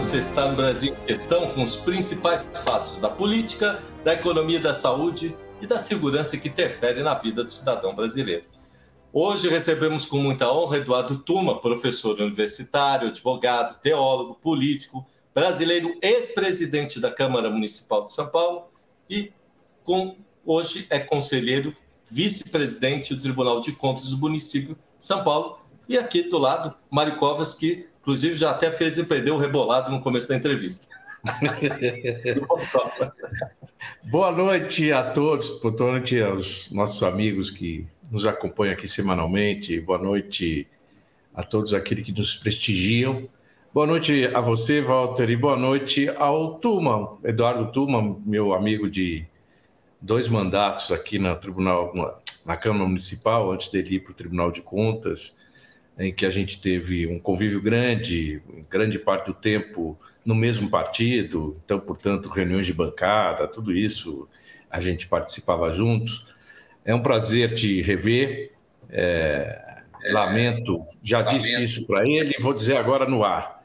você está no Brasil em questão com os principais fatos da política, da economia, da saúde e da segurança que interfere na vida do cidadão brasileiro. Hoje recebemos com muita honra Eduardo Tuma, professor universitário, advogado, teólogo, político, brasileiro, ex-presidente da Câmara Municipal de São Paulo e com, hoje é conselheiro, vice-presidente do Tribunal de Contas do município de São Paulo. E aqui do lado, Mário Covas, que inclusive já até fez empreender o rebolado no começo da entrevista. boa noite a todos, boa noite aos nossos amigos que nos acompanham aqui semanalmente, boa noite a todos aqueles que nos prestigiam. Boa noite a você, Walter, e boa noite ao Tuma, Eduardo Tuma, meu amigo de dois mandatos aqui na Tribunal, na Câmara Municipal, antes dele ir para o Tribunal de Contas, em que a gente teve um convívio grande, grande parte do tempo no mesmo partido, então, portanto, reuniões de bancada, tudo isso a gente participava juntos. É um prazer te rever. É, é, lamento, já lamento. disse isso para ele, vou dizer agora no ar.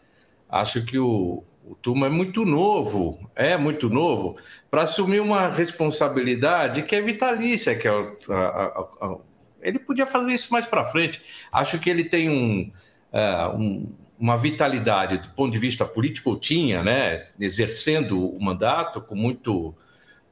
Acho que o, o Tuma é muito novo, é muito novo, para assumir uma responsabilidade que é vitalícia, que é a, a, a, ele podia fazer isso mais para frente. Acho que ele tem um, uh, um, uma vitalidade do ponto de vista político, ou tinha, né, exercendo o mandato com, muito,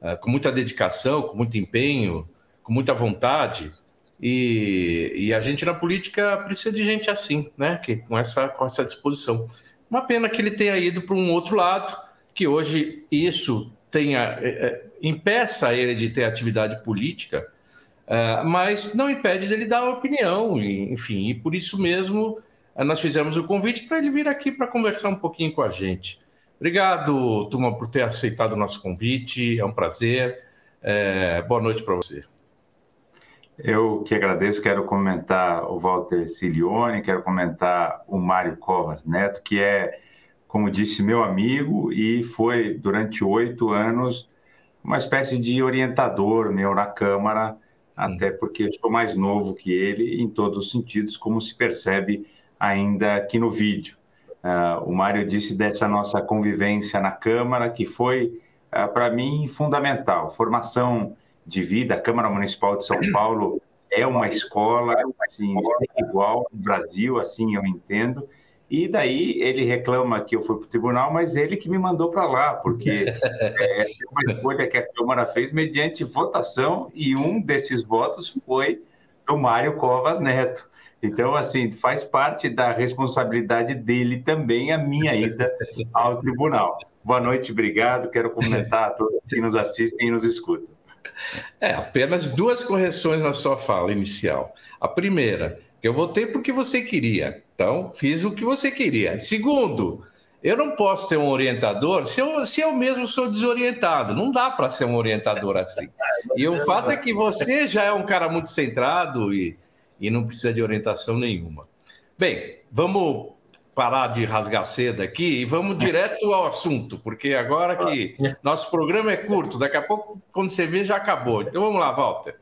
uh, com muita dedicação, com muito empenho, com muita vontade. E, e, a gente na política precisa de gente assim, né, que, com, essa, com essa disposição. Uma pena que ele tenha ido para um outro lado, que hoje isso tenha, é, impeça ele de ter atividade política, Uh, mas não impede dele dar opinião, enfim, e por isso mesmo uh, nós fizemos o convite para ele vir aqui para conversar um pouquinho com a gente. Obrigado, turma, por ter aceitado o nosso convite, é um prazer. Uh, boa noite para você. Eu que agradeço, quero comentar o Walter Cilione, quero comentar o Mário Covas Neto, que é, como disse, meu amigo e foi, durante oito anos, uma espécie de orientador meu na Câmara, até porque eu sou mais novo que ele em todos os sentidos, como se percebe ainda aqui no vídeo. Uh, o Mário disse dessa nossa convivência na Câmara, que foi, uh, para mim, fundamental. Formação de vida, a Câmara Municipal de São Paulo é uma escola, assim, igual no Brasil, assim eu entendo, e daí ele reclama que eu fui para o tribunal, mas ele que me mandou para lá, porque é, uma escolha que a Câmara fez mediante votação, e um desses votos foi do Mário Covas Neto. Então, assim, faz parte da responsabilidade dele também a minha ida ao tribunal. Boa noite, obrigado. Quero comentar a todos que nos assistem e nos escutam. É, apenas duas correções na sua fala inicial. A primeira, eu votei porque você queria. Então, fiz o que você queria. Segundo, eu não posso ser um orientador se eu, se eu mesmo sou desorientado. Não dá para ser um orientador assim. E o fato é que você já é um cara muito centrado e, e não precisa de orientação nenhuma. Bem, vamos parar de rasgar seda aqui e vamos direto ao assunto, porque agora que nosso programa é curto, daqui a pouco, quando você vê, já acabou. Então vamos lá, Walter.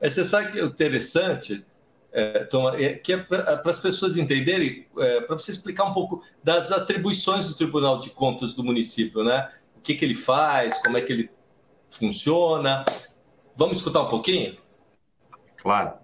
É, você sabe que é interessante é, Tom, é, que é para as pessoas entenderem, é, para você explicar um pouco das atribuições do Tribunal de Contas do município, né? O que, que ele faz, como é que ele funciona. Vamos escutar um pouquinho? Claro.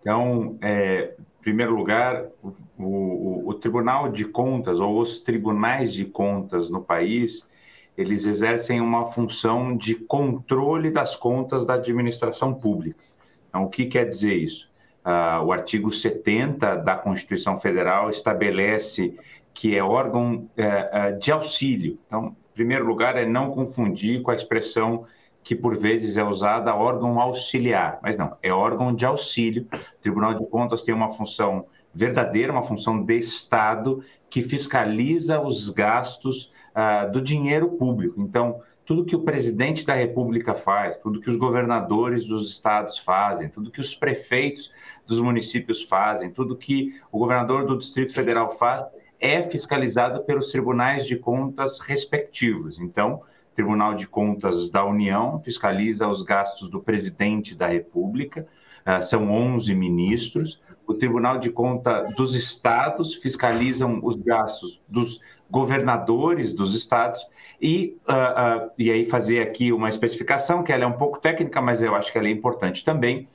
Então, é, em primeiro lugar, o, o, o Tribunal de Contas, ou os tribunais de contas no país, eles exercem uma função de controle das contas da administração pública. Então, o que quer dizer isso? Uh, o artigo 70 da Constituição Federal estabelece que é órgão uh, uh, de auxílio. Então, em primeiro lugar, é não confundir com a expressão que por vezes é usada órgão auxiliar, mas não, é órgão de auxílio. O Tribunal de Contas tem uma função verdadeira, uma função de Estado que fiscaliza os gastos uh, do dinheiro público. Então, tudo que o presidente da República faz, tudo que os governadores dos estados fazem, tudo que os prefeitos dos municípios fazem, tudo que o governador do Distrito Federal faz, é fiscalizado pelos tribunais de contas respectivos. Então, o Tribunal de Contas da União fiscaliza os gastos do presidente da República, uh, são 11 ministros. O Tribunal de Conta dos estados fiscalizam os gastos dos governadores dos estados e, uh, uh, e aí fazer aqui uma especificação que ela é um pouco técnica, mas eu acho que ela é importante também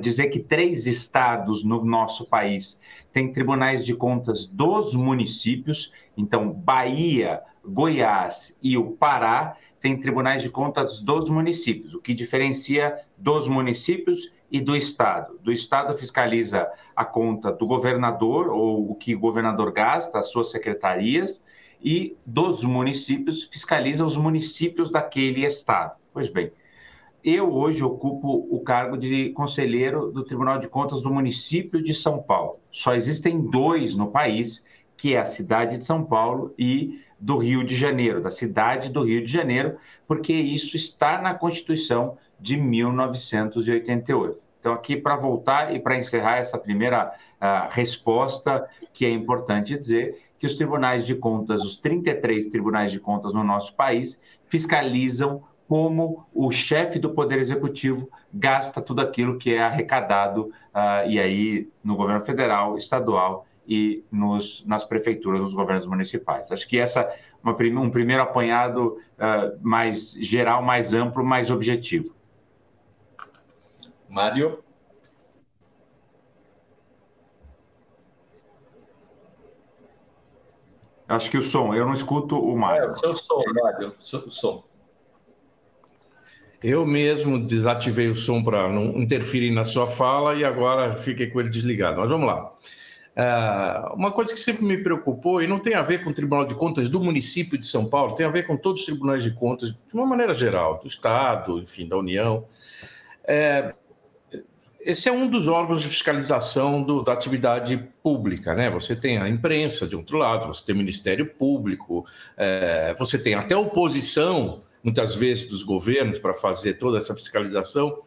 dizer que três estados no nosso país têm tribunais de contas dos municípios, então Bahia, Goiás e o Pará têm tribunais de contas dos municípios, o que diferencia dos municípios e do Estado. Do Estado fiscaliza a conta do governador, ou o que o governador gasta, as suas secretarias, e dos municípios fiscaliza os municípios daquele Estado. Pois bem, eu hoje ocupo o cargo de conselheiro do Tribunal de Contas do município de São Paulo. Só existem dois no país, que é a cidade de São Paulo e do Rio de Janeiro, da cidade do Rio de Janeiro, porque isso está na Constituição de 1988. Então, aqui para voltar e para encerrar essa primeira uh, resposta, que é importante dizer que os tribunais de contas, os 33 tribunais de contas no nosso país, fiscalizam como o chefe do Poder Executivo gasta tudo aquilo que é arrecadado, uh, e aí no governo federal, estadual e nos, nas prefeituras, nos governos municipais. Acho que essa é um primeiro apanhado uh, mais geral, mais amplo, mais objetivo. Mário? Acho que o som, eu não escuto o Mário. É, o seu som, Mário, o seu som. Eu mesmo desativei o som para não interferir na sua fala e agora fiquei com ele desligado. Mas vamos lá. Uh, uma coisa que sempre me preocupou, e não tem a ver com o Tribunal de Contas do município de São Paulo, tem a ver com todos os tribunais de contas, de uma maneira geral, do Estado, enfim, da União. É, esse é um dos órgãos de fiscalização do, da atividade pública, né? Você tem a imprensa de outro lado, você tem o Ministério Público, é, você tem até oposição, muitas vezes, dos governos para fazer toda essa fiscalização.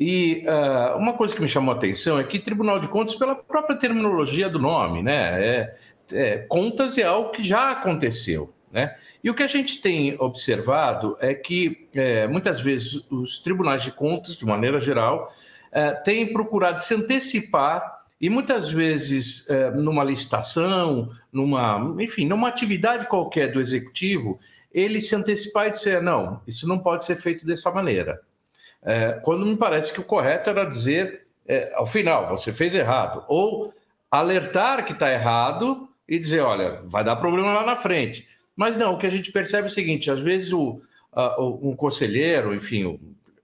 E uh, uma coisa que me chamou a atenção é que Tribunal de Contas, pela própria terminologia do nome, né? É, é, contas é algo que já aconteceu. Né? E o que a gente tem observado é que é, muitas vezes os tribunais de contas, de maneira geral, é, têm procurado se antecipar e muitas vezes é, numa licitação, numa, enfim, numa atividade qualquer do executivo, ele se antecipar e dizer não, isso não pode ser feito dessa maneira. É, quando me parece que o correto era dizer, ao final, você fez errado. Ou alertar que está errado e dizer, olha, vai dar problema lá na frente. Mas não, o que a gente percebe é o seguinte: às vezes o, um conselheiro, enfim,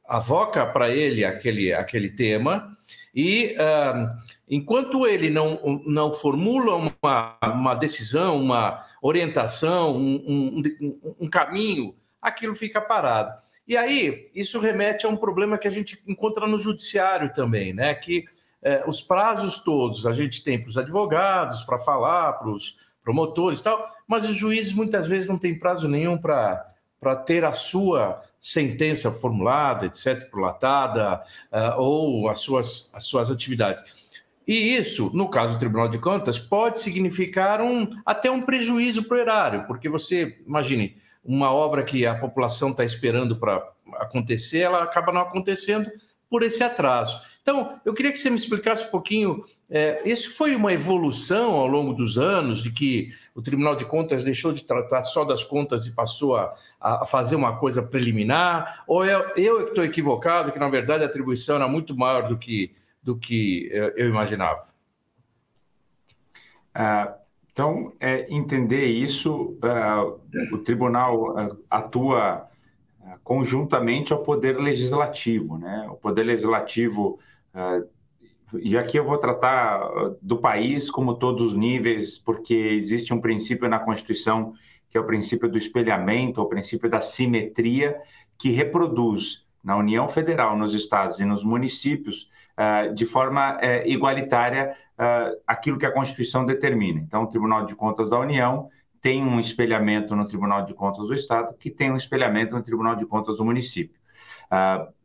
avoca para ele aquele, aquele tema e uh, enquanto ele não, não formula uma, uma decisão, uma orientação, um, um, um caminho, aquilo fica parado. E aí, isso remete a um problema que a gente encontra no judiciário também, né? Que é, os prazos todos a gente tem para os advogados, para falar, para os promotores e tal, mas os juízes muitas vezes não têm prazo nenhum para ter a sua sentença formulada, etc., prolatada, uh, ou as suas, as suas atividades. E isso, no caso do Tribunal de Contas, pode significar um, até um prejuízo para o erário, porque você, imagine, uma obra que a população está esperando para acontecer, ela acaba não acontecendo por esse atraso. Então, eu queria que você me explicasse um pouquinho. É, isso foi uma evolução ao longo dos anos, de que o Tribunal de Contas deixou de tratar só das contas e passou a, a fazer uma coisa preliminar? Ou eu, eu estou equivocado, que na verdade a atribuição era muito maior do que, do que eu imaginava? Ah, então, é, entender isso, uh, o tribunal uh, atua conjuntamente ao poder legislativo, né? O poder legislativo, e aqui eu vou tratar do país como todos os níveis, porque existe um princípio na Constituição que é o princípio do espelhamento, o princípio da simetria, que reproduz na União Federal, nos estados e nos municípios, de forma eh, igualitária aquilo que a Constituição determina. Então, o Tribunal de Contas da União tem um espelhamento no Tribunal de Contas do Estado, que tem um espelhamento no Tribunal de Contas do município.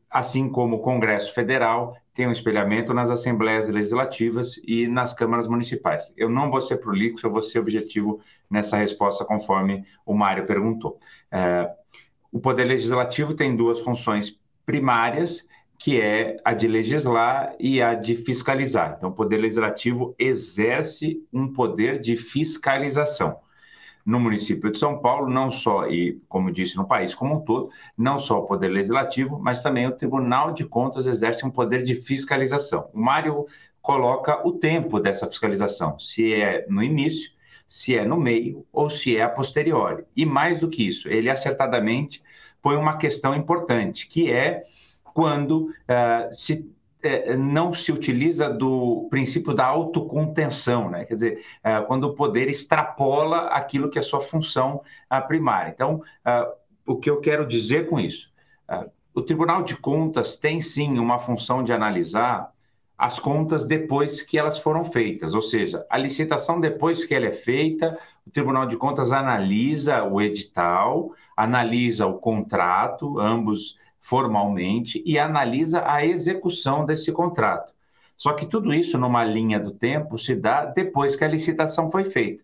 Assim como o Congresso Federal tem um espelhamento nas assembleias legislativas e nas câmaras municipais. Eu não vou ser prolixo, eu vou ser objetivo nessa resposta, conforme o Mário perguntou. Uh, o Poder Legislativo tem duas funções primárias que é a de legislar e a de fiscalizar. Então, o Poder Legislativo exerce um poder de fiscalização. No município de São Paulo, não só, e como disse, no país como um todo, não só o Poder Legislativo, mas também o Tribunal de Contas exerce um poder de fiscalização. O Mário coloca o tempo dessa fiscalização, se é no início, se é no meio ou se é a posteriori. E mais do que isso, ele acertadamente põe uma questão importante, que é quando uh, se é, não se utiliza do princípio da autocontenção, né? quer dizer, é, quando o poder extrapola aquilo que é sua função primária. Então, o que eu quero dizer com isso? O Tribunal de Contas tem sim uma função de analisar as contas depois que elas foram feitas, ou seja, a licitação depois que ela é feita, o Tribunal de Contas analisa o edital, analisa o contrato, ambos formalmente e analisa a execução desse contrato. Só que tudo isso, numa linha do tempo, se dá depois que a licitação foi feita.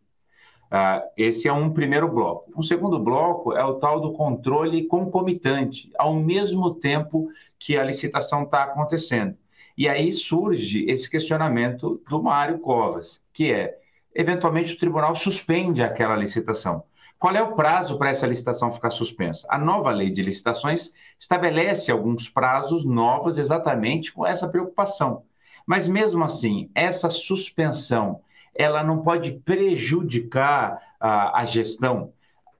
Uh, esse é um primeiro bloco. Um segundo bloco é o tal do controle concomitante, ao mesmo tempo que a licitação está acontecendo. E aí surge esse questionamento do Mário Covas, que é, eventualmente, o tribunal suspende aquela licitação. Qual é o prazo para essa licitação ficar suspensa? A nova lei de licitações estabelece alguns prazos novos exatamente com essa preocupação. Mas mesmo assim, essa suspensão, ela não pode prejudicar a, a gestão.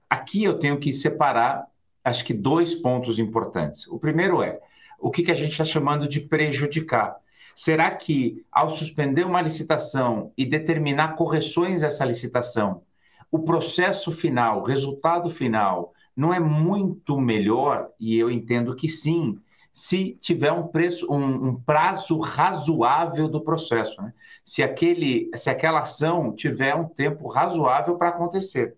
Aqui eu tenho que separar, acho que dois pontos importantes. O primeiro é o que, que a gente está chamando de prejudicar. Será que, ao suspender uma licitação e determinar correções a essa licitação, o processo final, o resultado final, não é muito melhor, e eu entendo que sim, se tiver um preço, um, um prazo razoável do processo, né? se, aquele, se aquela ação tiver um tempo razoável para acontecer.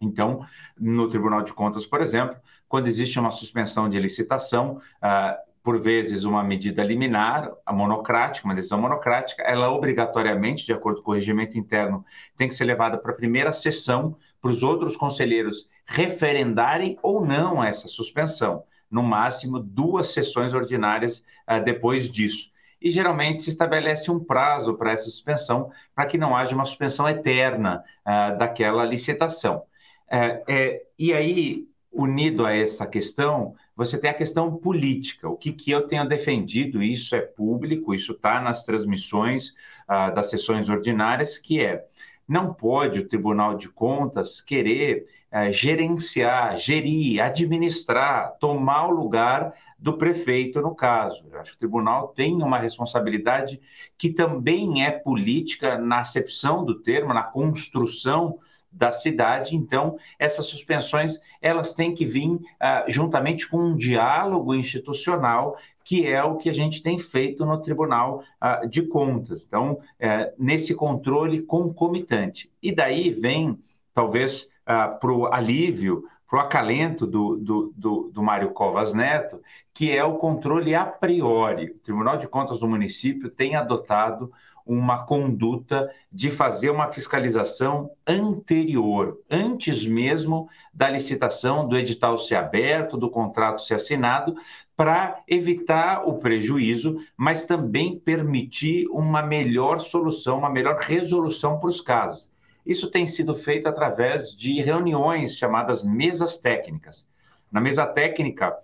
Então, no Tribunal de Contas, por exemplo, quando existe uma suspensão de licitação, uh, por vezes uma medida liminar, a monocrática, uma decisão monocrática, ela obrigatoriamente, de acordo com o regimento interno, tem que ser levada para a primeira sessão para os outros conselheiros referendarem ou não essa suspensão. No máximo, duas sessões ordinárias uh, depois disso. E geralmente se estabelece um prazo para essa suspensão, para que não haja uma suspensão eterna uh, daquela licitação. É, e aí, unido a essa questão, você tem a questão política. O que, que eu tenho defendido, isso é público, isso está nas transmissões uh, das sessões ordinárias, que é não pode o Tribunal de Contas querer uh, gerenciar, gerir, administrar, tomar o lugar do prefeito, no caso. Eu acho que o tribunal tem uma responsabilidade que também é política na acepção do termo, na construção da cidade. Então, essas suspensões elas têm que vir uh, juntamente com um diálogo institucional, que é o que a gente tem feito no Tribunal uh, de Contas. Então, uh, nesse controle concomitante. E daí vem, talvez, uh, para o alívio, para o acalento do, do, do, do Mário Covas Neto, que é o controle a priori. O Tribunal de Contas do município tem adotado uma conduta de fazer uma fiscalização anterior, antes mesmo da licitação, do edital ser aberto, do contrato ser assinado, para evitar o prejuízo, mas também permitir uma melhor solução, uma melhor resolução para os casos. Isso tem sido feito através de reuniões chamadas mesas técnicas. Na mesa técnica,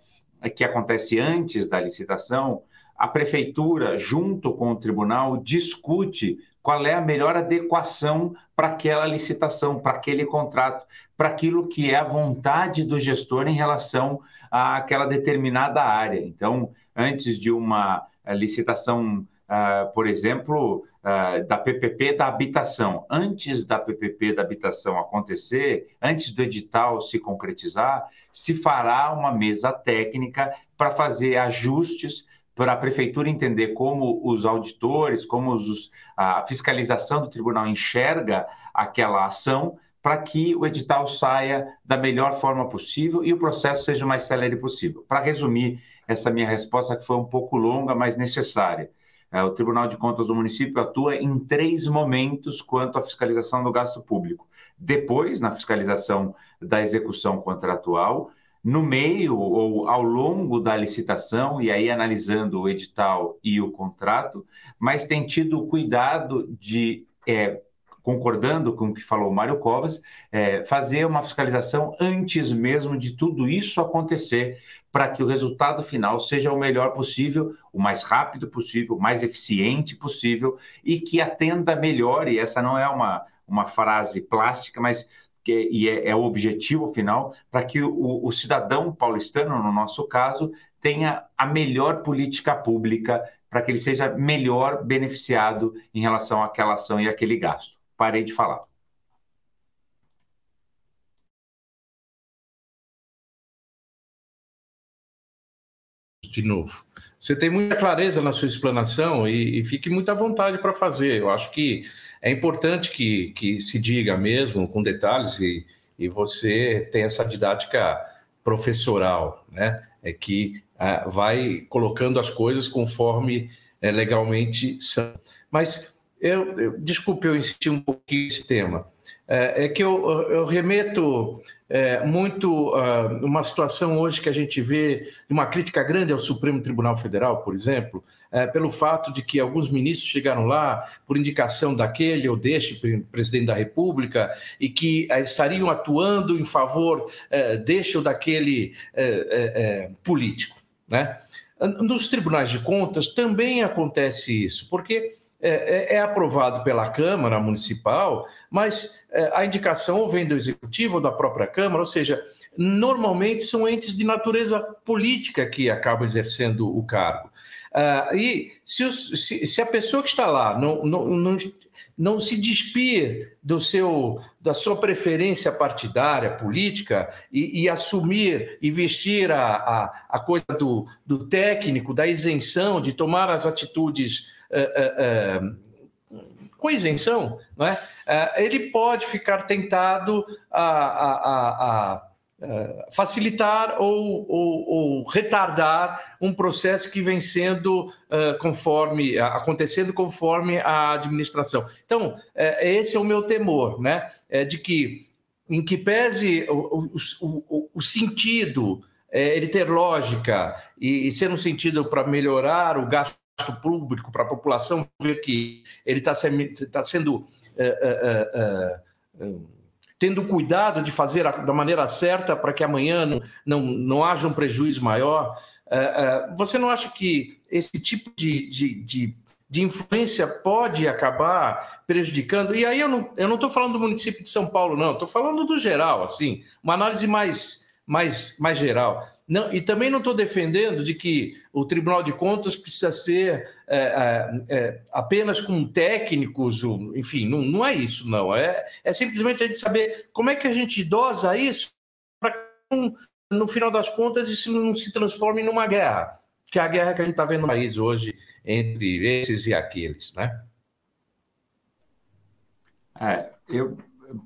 que acontece antes da licitação, a prefeitura, junto com o tribunal, discute qual é a melhor adequação para aquela licitação, para aquele contrato, para aquilo que é a vontade do gestor em relação àquela determinada área. Então, antes de uma eh, licitação, uh, por exemplo, uh, da PPP da habitação, antes da PPP da habitação acontecer, antes do edital se concretizar, se fará uma mesa técnica para fazer ajustes para a prefeitura entender como os auditores, como os, a fiscalização do tribunal enxerga aquela ação, para que o edital saia da melhor forma possível e o processo seja o mais célere possível. Para resumir essa minha resposta, que foi um pouco longa, mas necessária. É, o Tribunal de Contas do município atua em três momentos quanto à fiscalização do gasto público. Depois, na fiscalização da execução contratual, no meio ou ao longo da licitação, e aí analisando o edital e o contrato, mas tem tido o cuidado de é, concordando com o que falou Mário Covas, é, fazer uma fiscalização antes mesmo de tudo isso acontecer, para que o resultado final seja o melhor possível, o mais rápido possível, o mais eficiente possível e que atenda melhor, e essa não é uma, uma frase plástica, mas que, e é, é, o objetivo final, para que o, o cidadão paulistano, no nosso caso, tenha a melhor política pública, para que ele seja melhor beneficiado em relação àquela ação e àquele gasto. Parei de falar. De novo. Você tem muita clareza na sua explanação e, e fique muita vontade para fazer. Eu acho que é importante que, que se diga mesmo, com detalhes, e, e você tem essa didática professoral, né? É que ah, vai colocando as coisas conforme é, legalmente são. Mas eu, eu, desculpe eu insistir um pouquinho nesse tema é, é que eu, eu remeto é, muito uh, uma situação hoje que a gente vê uma crítica grande ao Supremo Tribunal Federal, por exemplo, é, pelo fato de que alguns ministros chegaram lá por indicação daquele ou deste presidente da República e que é, estariam atuando em favor é, deste ou daquele é, político. Né? Nos tribunais de contas também acontece isso, porque é, é, é, aprovado pela Câmara Municipal, mas é, a indicação vem do Executivo ou da própria Câmara, ou seja, normalmente são entes de natureza política que acabam exercendo o cargo. Uh, e se, os, se, se, a pessoa que está lá não, não, não, não se despir do seu, da sua preferência partidária, política, e, e assumir e vestir a, a, a coisa do, do técnico, da isenção, de tomar as atitudes uh, uh, com isenção, não é? ele pode ficar tentado a, a, facilitar ou, ou, ou, retardar um processo que vem sendo uh, conforme acontecendo conforme a administração. Então, uh, esse é o meu temor, né? É de que, em que pese o, o, o sentido, ele ter lógica e, e ser um sentido para melhorar o gasto público para a população ver que ele está tá sendo uh, uh, tendo cuidado de fazer a, da maneira certa para que amanhã não, não, não haja um prejuízo maior. você não acha que esse tipo de, de, de, de, influência pode acabar prejudicando? E aí eu não estou não falando do município de São Paulo, não, estou falando do geral, assim, uma análise mais, mais, mais geral. Não, e também não estou defendendo de que o Tribunal de Contas precisa ser é, é, é, apenas com técnicos, enfim, não, não é isso, não. É, é simplesmente a gente saber como é que a gente dosa isso para que, no final das contas, isso não se transforme numa guerra, que é a guerra que a gente está vendo no país hoje entre esses e aqueles, né? É, eu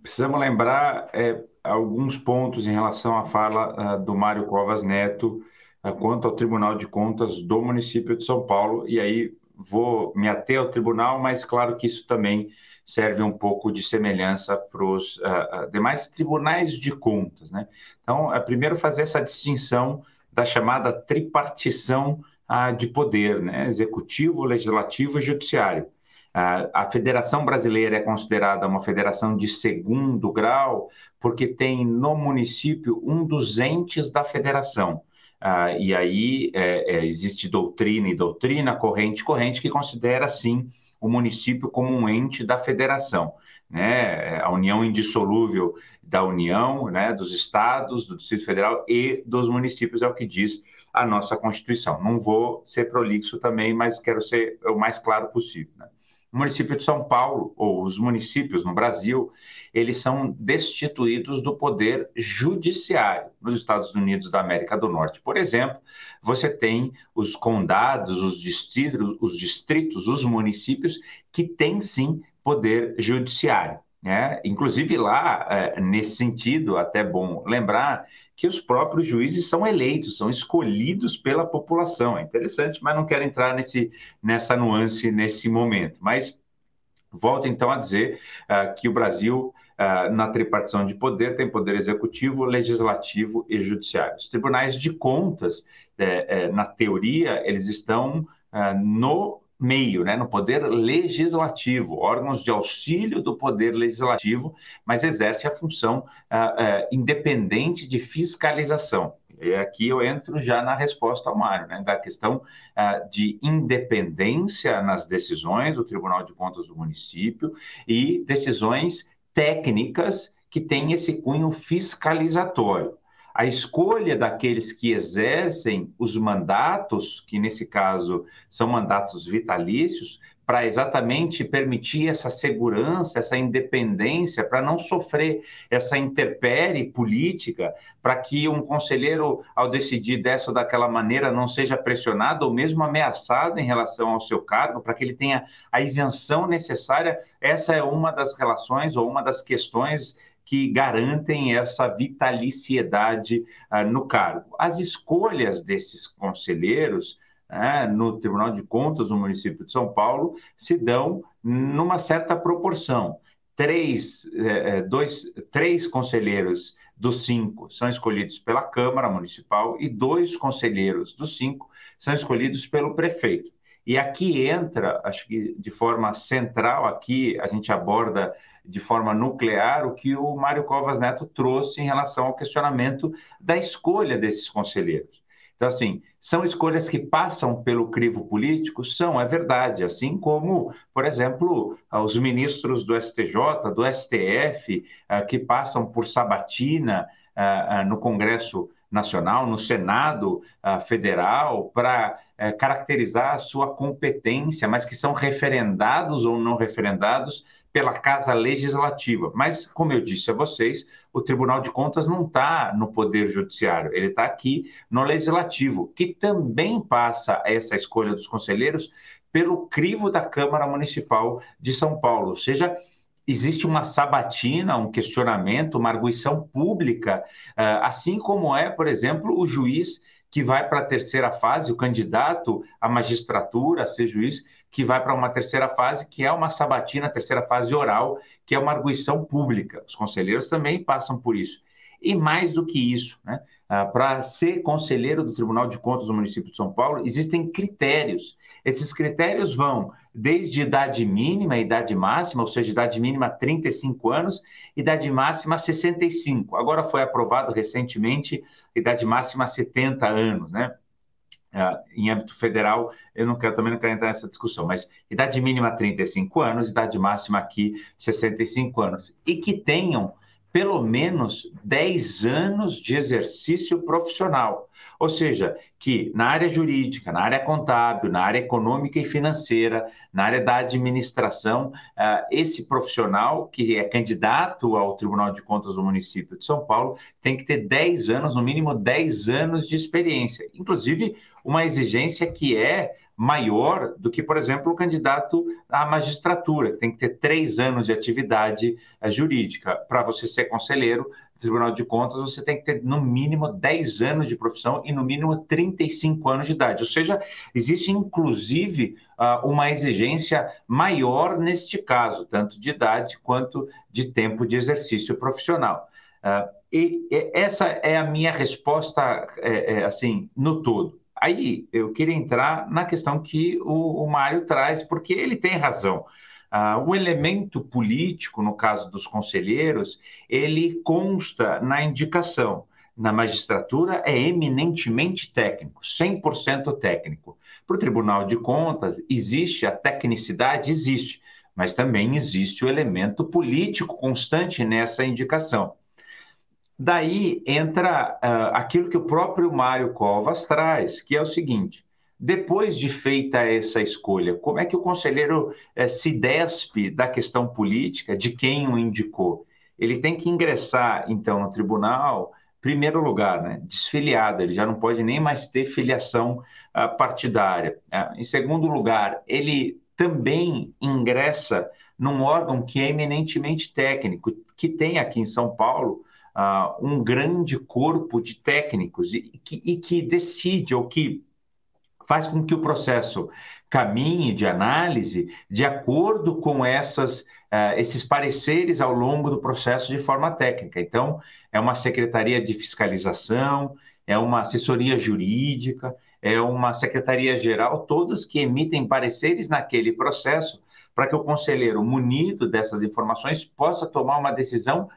precisamos lembrar é, alguns pontos em relação à fala uh, do Mário Covas Neto uh, quanto ao Tribunal de Contas do município de São Paulo, e aí vou me ater ao tribunal, mas claro que isso também serve um pouco de semelhança para os uh, demais tribunais de contas. Né? Então, é primeiro fazer essa distinção da chamada tripartição de poder, né? executivo, legislativo e judiciário. A Federação Brasileira é considerada uma federação de segundo grau porque tem no município um dos entes da federação. Uh, e aí é, é, existe doutrina e doutrina, corrente e corrente, que considera, sim, o município como um ente da federação. Né? A união indissolúvel da União, né? dos estados, do Distrito Federal e dos municípios, é o que diz a nossa Constituição. Não vou ser prolixo também, mas quero ser o mais claro possível. Né? O município de São Paulo, ou os municípios no Brasil, eles são destituídos do poder judiciário nos Estados Unidos da América do Norte. Por exemplo, você tem os condados, os distritos, os, distritos, os municípios que têm sim poder judiciário. Né? Inclusive lá, é, nesse sentido, até bom lembrar que os próprios juízes são eleitos, são escolhidos pela população. É interessante, mas não quero entrar nesse, nessa nuance nesse momento. Mas volto então a dizer uh, que o Brasil, uh, na tripartição de poder, tem poder executivo, legislativo e judiciário. Os tribunais de contas, é, é, na teoria, eles estão uh, no meio, né, no poder legislativo, órgãos de auxílio do poder legislativo, mas exerce a função ah, ah, independente de fiscalização. E aqui eu entro já na resposta ao Mário, né, da questão ah, de independência nas decisões do Tribunal de Contas do município e decisões técnicas que têm esse cunho fiscalizatório a escolha daqueles que exercem os mandatos, que nesse caso são mandatos vitalícios, para exatamente permitir essa segurança, essa independência, para não sofrer essa interpere política, para que um conselheiro, ao decidir dessa ou daquela maneira, não seja pressionado ou mesmo ameaçado em relação ao seu cargo, para que ele tenha a isenção necessária. Essa é uma das relações ou uma das questões que garantem essa vitaliciedade uh, no cargo. As escolhas desses conselheiros uh, no Tribunal de Contas do município de São Paulo se dão numa certa proporção. Três, eh, eh, dois, três conselheiros dos cinco são escolhidos pela Câmara Municipal e dois conselheiros dos cinco são escolhidos pelo prefeito. E aqui entra, acho que de forma central, aqui a gente aborda de forma nuclear o que o Mário Covas Neto trouxe em relação ao questionamento da escolha desses conselheiros. Então, assim, são escolhas que passam pelo crivo político? São, é verdade. Assim como, por exemplo, os ministros do STJ, do STF, ah, que passam por sabatina ah, ah, no Congresso Nacional, no Senado Federal, para eh, caracterizar a sua competência, mas que são referendados ou não referendados pela Casa Legislativa. Mas, como eu disse a vocês, o Tribunal de Contas não está no Poder Judiciário, ele está aqui no Legislativo, que também passa essa escolha dos conselheiros pelo crivo da Câmara Municipal de São Paulo. Ou seja, existe uma sabatina, um questionamento, uma arguição pública, ah, assim como é, por exemplo, o juiz que vai para a terceira fase, o candidato à magistratura, a ser juiz, que vai para uma terceira fase, que é uma sabatina, terceira fase oral, que é uma arguição pública. Os conselheiros também passam por isso. E mais do que isso, né? Ah, para ser conselheiro do Tribunal de Contas do município de São Paulo, existem critérios. Esses critérios vão desde idade mínima, idade máxima, ou seja, idade mínima 35 anos, idade máxima 65. Agora foi aprovado recentemente idade máxima 70 anos, né? uh, em âmbito federal, eu não quero também não quero entrar nessa discussão, mas idade mínima 35 anos, idade máxima aqui 65 anos, e que tenham pelo menos 10 anos de exercício profissional. Ou seja, que na área jurídica, na área contábil, na área econômica e financeira, na área da administração, uh, esse profissional que é candidato ao Tribunal de Contas do município de São Paulo tem que ter 10 anos, no mínimo 10 anos de experiência. Inclusive, uma exigência que é maior do que, por exemplo, o candidato à magistratura, que tem que ter três anos de atividade uh, jurídica. Para você ser conselheiro do Tribunal de Contas, você tem que ter no mínimo 10 anos de profissão e no mínimo 35 anos de idade. Ou seja, existe inclusive uh, uma exigência maior neste caso, tanto de idade quanto de tempo de exercício profissional. Uh, e, essa é a minha resposta, é, é, assim, no todo. Aí eu queria entrar na questão que o, o Mário traz, porque ele tem razão. Uh, o elemento político, no caso dos conselheiros, ele consta na indicação. Na magistratura é eminentemente técnico, 100% técnico. Para o Tribunal de Contas, existe a tecnicidade? Existe, mas também existe o elemento político constante nessa indicação. Daí entra uh, aquilo que o próprio Mário Covas traz, que é o seguinte: depois de feita essa escolha, como é que o conselheiro uh, se despe da questão política, de quem o indicou? Ele tem que ingressar, então, no tribunal, primeiro lugar, né, desfiliado, ele já não pode nem mais ter filiação uh, partidária. Uh, em segundo lugar, ele também ingressa num órgão que é eminentemente técnico, que tem aqui em São Paulo uh, um grande corpo de técnicos e que, e que decide ou que faz com que o processo caminhe de análise de acordo com essas, uh, esses pareceres ao longo do processo de forma técnica. Então, é uma secretaria de fiscalização, é uma assessoria jurídica, é uma secretaria-geral, todos que emitem pareceres naquele processo, para que o conselheiro, munido dessas informações, possa tomar uma decisão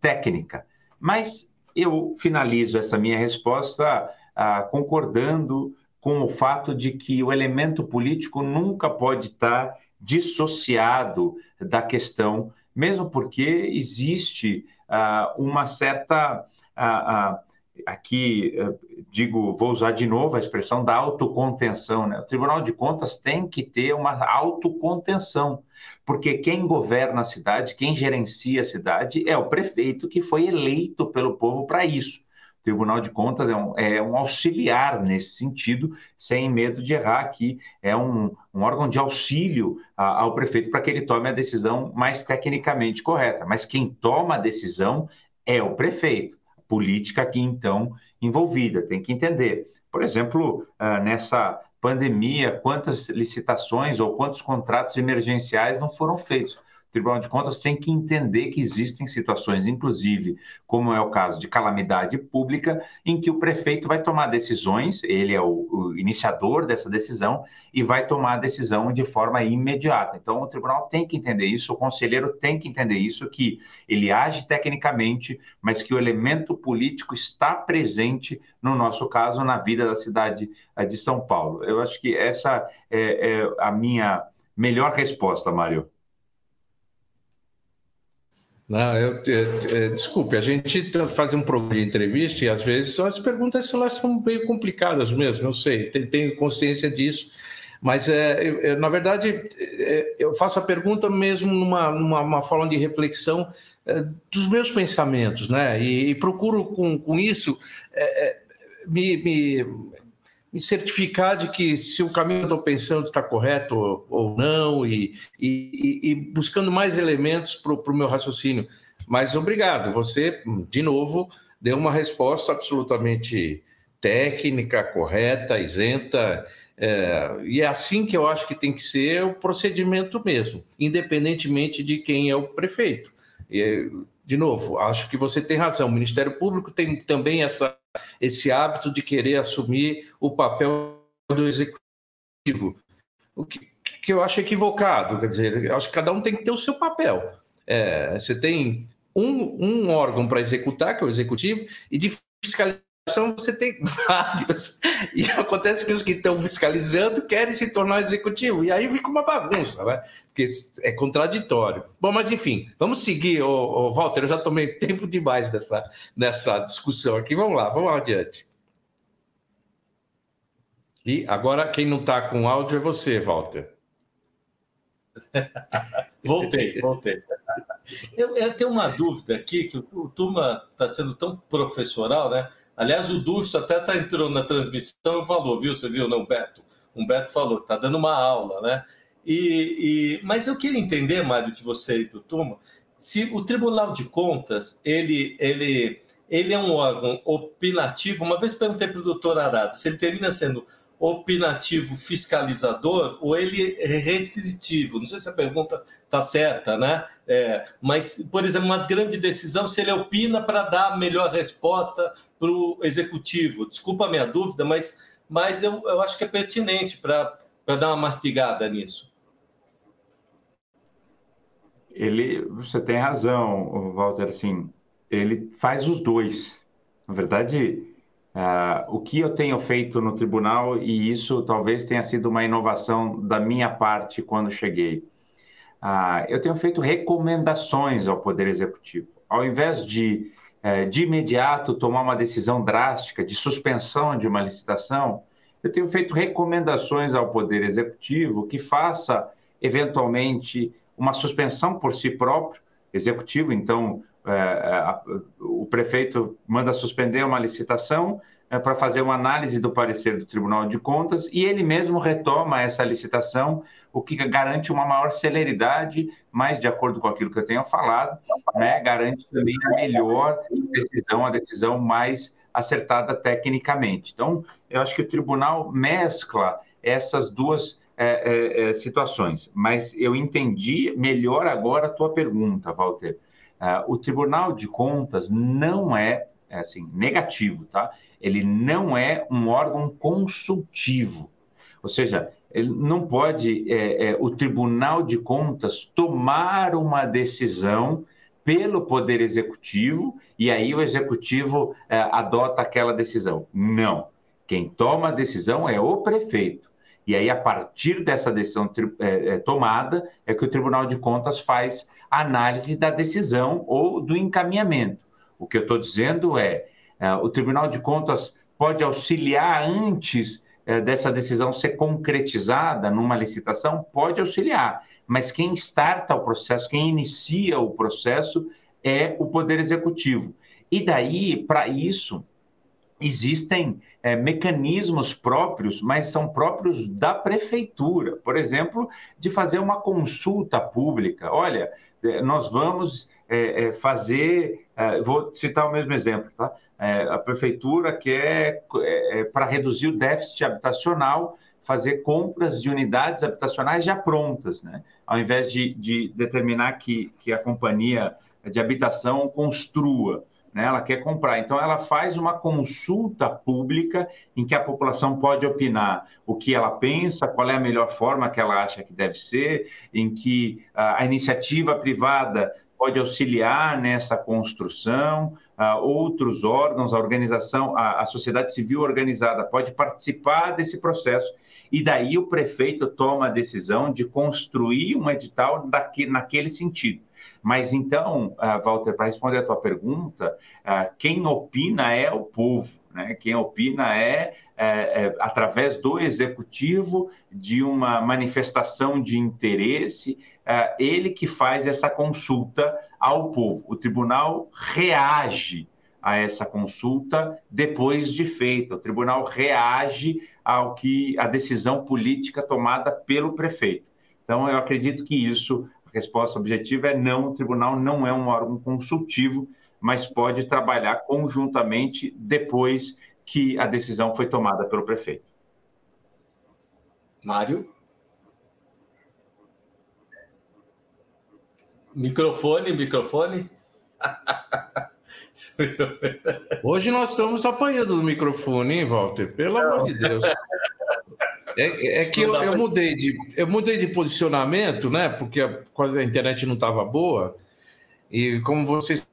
técnica. Mas eu finalizo essa minha resposta ah, concordando com o fato de que o elemento político nunca pode estar dissociado da questão, mesmo porque existe ah, uma certa. Ah, ah aqui eh, digo, vou usar de novo a expressão da autocontenção. Né? O Tribunal de Contas tem que ter uma autocontenção, porque quem governa a cidade, quem gerencia a cidade é o prefeito que foi eleito pelo povo para isso. O Tribunal de Contas é um, é um, auxiliar nesse sentido, sem medo de errar, que é um, um órgão de auxílio a, ao prefeito para que ele tome a decisão mais tecnicamente correta. Mas quem toma a decisão é o prefeito política aqui, então, envolvida. Tem que entender. Por exemplo, ah, nessa pandemia, quantas licitações ou quantos contratos emergenciais não foram feitos? Tribunal de Contas tem que entender que existem situações, inclusive, como é o caso de calamidade pública, em que o prefeito vai tomar decisões, ele é o, o iniciador dessa decisão, e vai tomar a decisão de forma imediata. Então, o tribunal tem que entender isso, o conselheiro tem que entender isso, que ele age tecnicamente, mas que o elemento político está presente, no nosso caso, na vida da cidade eh, de São Paulo. Eu acho que essa é, é a minha melhor resposta, Mário. Não, eu, eu, eu, desculpe, a gente faz um programa de entrevista e às vezes as perguntas elas são meio complicadas mesmo, eu sei, tenho consciência disso, mas é, na verdade é, eu faço a pergunta mesmo numa, numa forma de reflexão é, dos meus pensamentos, né? E, e procuro com, com isso é, é, me, me me certificar de que se o caminho que eu estou pensando está correto ou, ou não, e, e, e, buscando mais elementos para o meu raciocínio. Mas obrigado, você, de novo, deu uma resposta absolutamente técnica, correta, isenta, é, e é assim que eu acho que tem que ser o procedimento mesmo, independentemente de quem é o prefeito. E, de novo, acho que você tem razão, o Ministério Público tem também essa esse hábito de querer assumir o papel do executivo, o que, que eu acho equivocado. Quer dizer, eu acho que cada um tem que ter o seu papel. É, você tem um, um órgão para executar, que é o executivo, e de fiscalização você tem vários. E acontece que os que estão fiscalizando querem se tornar executivo. E aí fica uma bagunça, né? Porque é contraditório. Bom, mas enfim, vamos seguir, ô, ô, Walter. Eu já tomei tempo demais nessa, nessa discussão aqui. Vamos lá, vamos adiante. E agora quem não está com áudio é você, Walter. voltei, voltei. Eu, eu, tenho uma dúvida aqui, que o Turma está sendo tão professoral, né? Aliás, o Durso até tá, entrou na transmissão e falou, viu? Você viu, não, Beto? Humberto falou, está dando uma aula, né? E, e, mas eu queria entender, Mário, de você e do Turma, se o Tribunal de Contas, ele, ele, ele é um órgão opinativo. Uma vez perguntei para o doutor Arada se ele termina sendo opinativo fiscalizador ou ele é restritivo. Não sei se a pergunta está certa, né? É, mas, por exemplo, uma grande decisão, se ele opina para dar a melhor resposta para o executivo. Desculpa a minha dúvida, mas, mas eu, eu acho que é pertinente para dar uma mastigada nisso. Ele, você tem razão, Walter, assim, ele faz os dois. Na verdade, Uh, o que eu tenho feito no tribunal, e isso talvez tenha sido uma inovação da minha parte quando cheguei, uh, eu tenho feito recomendações ao Poder Executivo. Ao invés de, uh, de imediato, tomar uma decisão drástica de suspensão de uma licitação, eu tenho feito recomendações ao Poder Executivo que faça, eventualmente, uma suspensão por si próprio, executivo, então é, é, o prefeito manda suspender uma licitação é, para fazer uma análise do parecer do Tribunal de Contas e ele mesmo retoma essa licitação, o que garante uma maior celeridade, mas de acordo com aquilo que eu tenho falado, né, garante também a melhor decisão, a decisão mais acertada tecnicamente. Então, eu acho que o tribunal mescla essas duas é, é, situações, mas eu entendi melhor agora a tua pergunta, Walter. Uh, o Tribunal de Contas não é, é assim, negativo, tá? Ele não é um órgão consultivo. Ou seja, ele não pode é, é, o Tribunal de Contas tomar uma decisão pelo Poder Executivo e aí o Executivo é, adota aquela decisão. Não. Quem toma a decisão é o prefeito. E aí, a partir dessa decisão é, é, tomada, é que o Tribunal de Contas faz análise da decisão ou do encaminhamento. O que eu estou dizendo é, é, o Tribunal de Contas pode auxiliar antes é, dessa decisão ser concretizada numa licitação? Pode auxiliar, mas quem starta o processo, quem inicia o processo é o Poder Executivo. E daí, para isso, existem é, mecanismos próprios, mas são próprios da prefeitura. Por exemplo, de fazer uma consulta pública. Olha, é, nós vamos é, é fazer. É, vou citar o mesmo exemplo, tá? É, a prefeitura quer, para reduzir o déficit habitacional, fazer compras de unidades habitacionais já prontas, né? Ao invés de, de determinar que, que a companhia de habitação construa né? ela quer comprar. Então, ela faz uma consulta pública em que a população pode opinar o que ela pensa, qual é a melhor forma que ela acha que deve ser, em que uh, a iniciativa privada pode auxiliar nessa construção, uh, outros órgãos, a organização, a, sociedade civil organizada pode participar desse processo e daí o prefeito toma a decisão de construir um edital naquele sentido. Mas então, uh, Walter, para responder a tua pergunta, uh, quem opina é o povo. Né? Quem opina é, é, é, através do executivo, de uma manifestação de interesse, é, ele que faz essa consulta ao povo. O tribunal reage a essa consulta depois de feita. O tribunal reage ao que a decisão política tomada pelo prefeito. Então, eu acredito que isso resposta objetiva é não, o tribunal não é um órgão consultivo, mas pode trabalhar conjuntamente depois que a decisão foi tomada pelo prefeito. Mário? Microfone, microfone. Hoje nós estamos apanhando do microfone, hein, Walter? Pelo amor de Deus. É, é que eu, eu, mudei de, eu mudei de posicionamento, né? Porque a, a internet não estava boa. E como vocês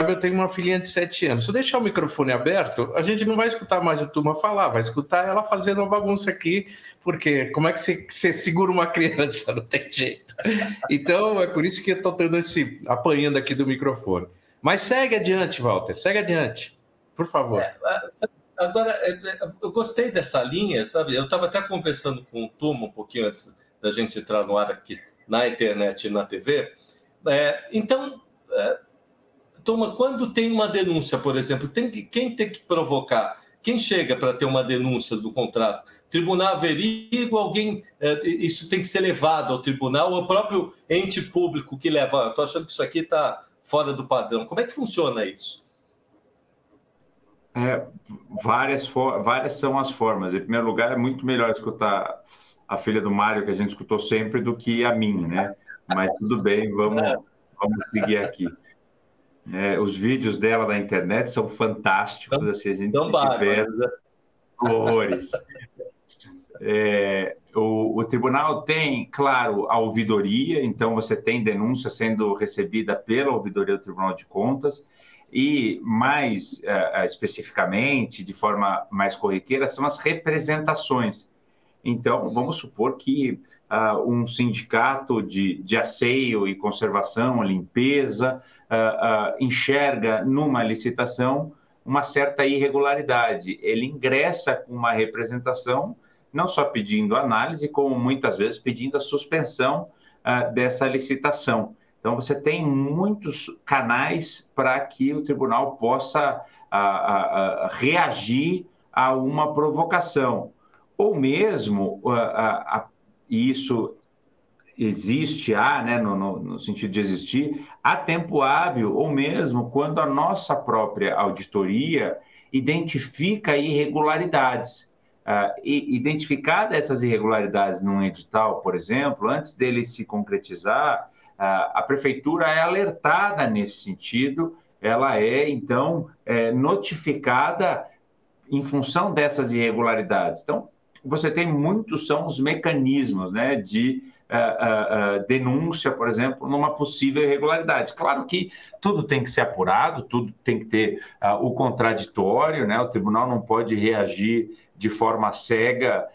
sabem, eu tenho uma filhinha de 7 anos. Se eu deixar o microfone aberto, a gente não vai escutar mais a turma falar, vai escutar ela fazendo uma bagunça aqui, porque como é que você, você segura uma criança? Não tem jeito. Então, é por isso que eu estou tendo esse apanhando aqui do microfone. Mas segue adiante, Walter, segue adiante, por favor. É, Agora, é, é, eu gostei dessa linha, sabe? Eu estava até conversando com o Tuma um pouquinho antes da gente entrar no ar aqui na internet e na TV. É, então, é, quando tem uma denúncia, por exemplo, tem que, quem tem que provocar? Quem chega para ter uma denúncia do contrato? Tribunal averigua, alguém. É, isso tem que ser levado ao tribunal, ou o próprio ente público que leva. Estou achando que isso aqui está fora do padrão. Como é que funciona isso? É, várias, várias são as formas. Em primeiro lugar, é muito melhor escutar a filha do Mário, que a gente escutou sempre, do que a minha, né? Mas tudo bem, vamos, vamos seguir aqui. É, os vídeos dela na internet são fantásticos, são, assim, a gente são se diverte horrores. É, o, o, tribunal tem, claro, a ouvidoria, então você tem denúncia sendo recebida pela ouvidoria do Tribunal de Contas, e mais uh, especificamente, de forma mais corriqueira, são as representações. Então, vamos supor que uh, um sindicato de, de asseio e conservação, limpeza, uh, enxerga numa licitação uma certa irregularidade. Ele ingressa com uma representação, não só pedindo análise, como muitas vezes pedindo a suspensão dessa licitação. Então, você tem muitos canais para que o tribunal possa a, a, a, reagir a uma provocação. Ou mesmo, e isso existe, há, né, no, no, no, sentido de existir, há tempo hábil, ou mesmo quando a nossa própria auditoria identifica irregularidades. Uh, e, identificadas essas irregularidades num edital, por exemplo, antes dele se concretizar, a prefeitura é alertada nesse sentido ela é, então, é, notificada em função dessas irregularidades. Então, você tem muitos são os mecanismos né, de denúncia, por exemplo, numa possível irregularidade. Claro que tudo tem que ser apurado, tudo tem que ter o contraditório, né? o tribunal não pode reagir de forma cega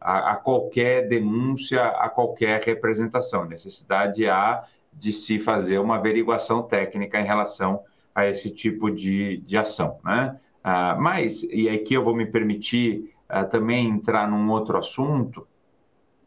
a, a, qualquer denúncia, a qualquer representação. Necessidade há de se fazer uma averiguação técnica em relação a esse tipo de, de ação. Né? Ah, mas, e aqui eu vou me permitir ah, também entrar num outro assunto,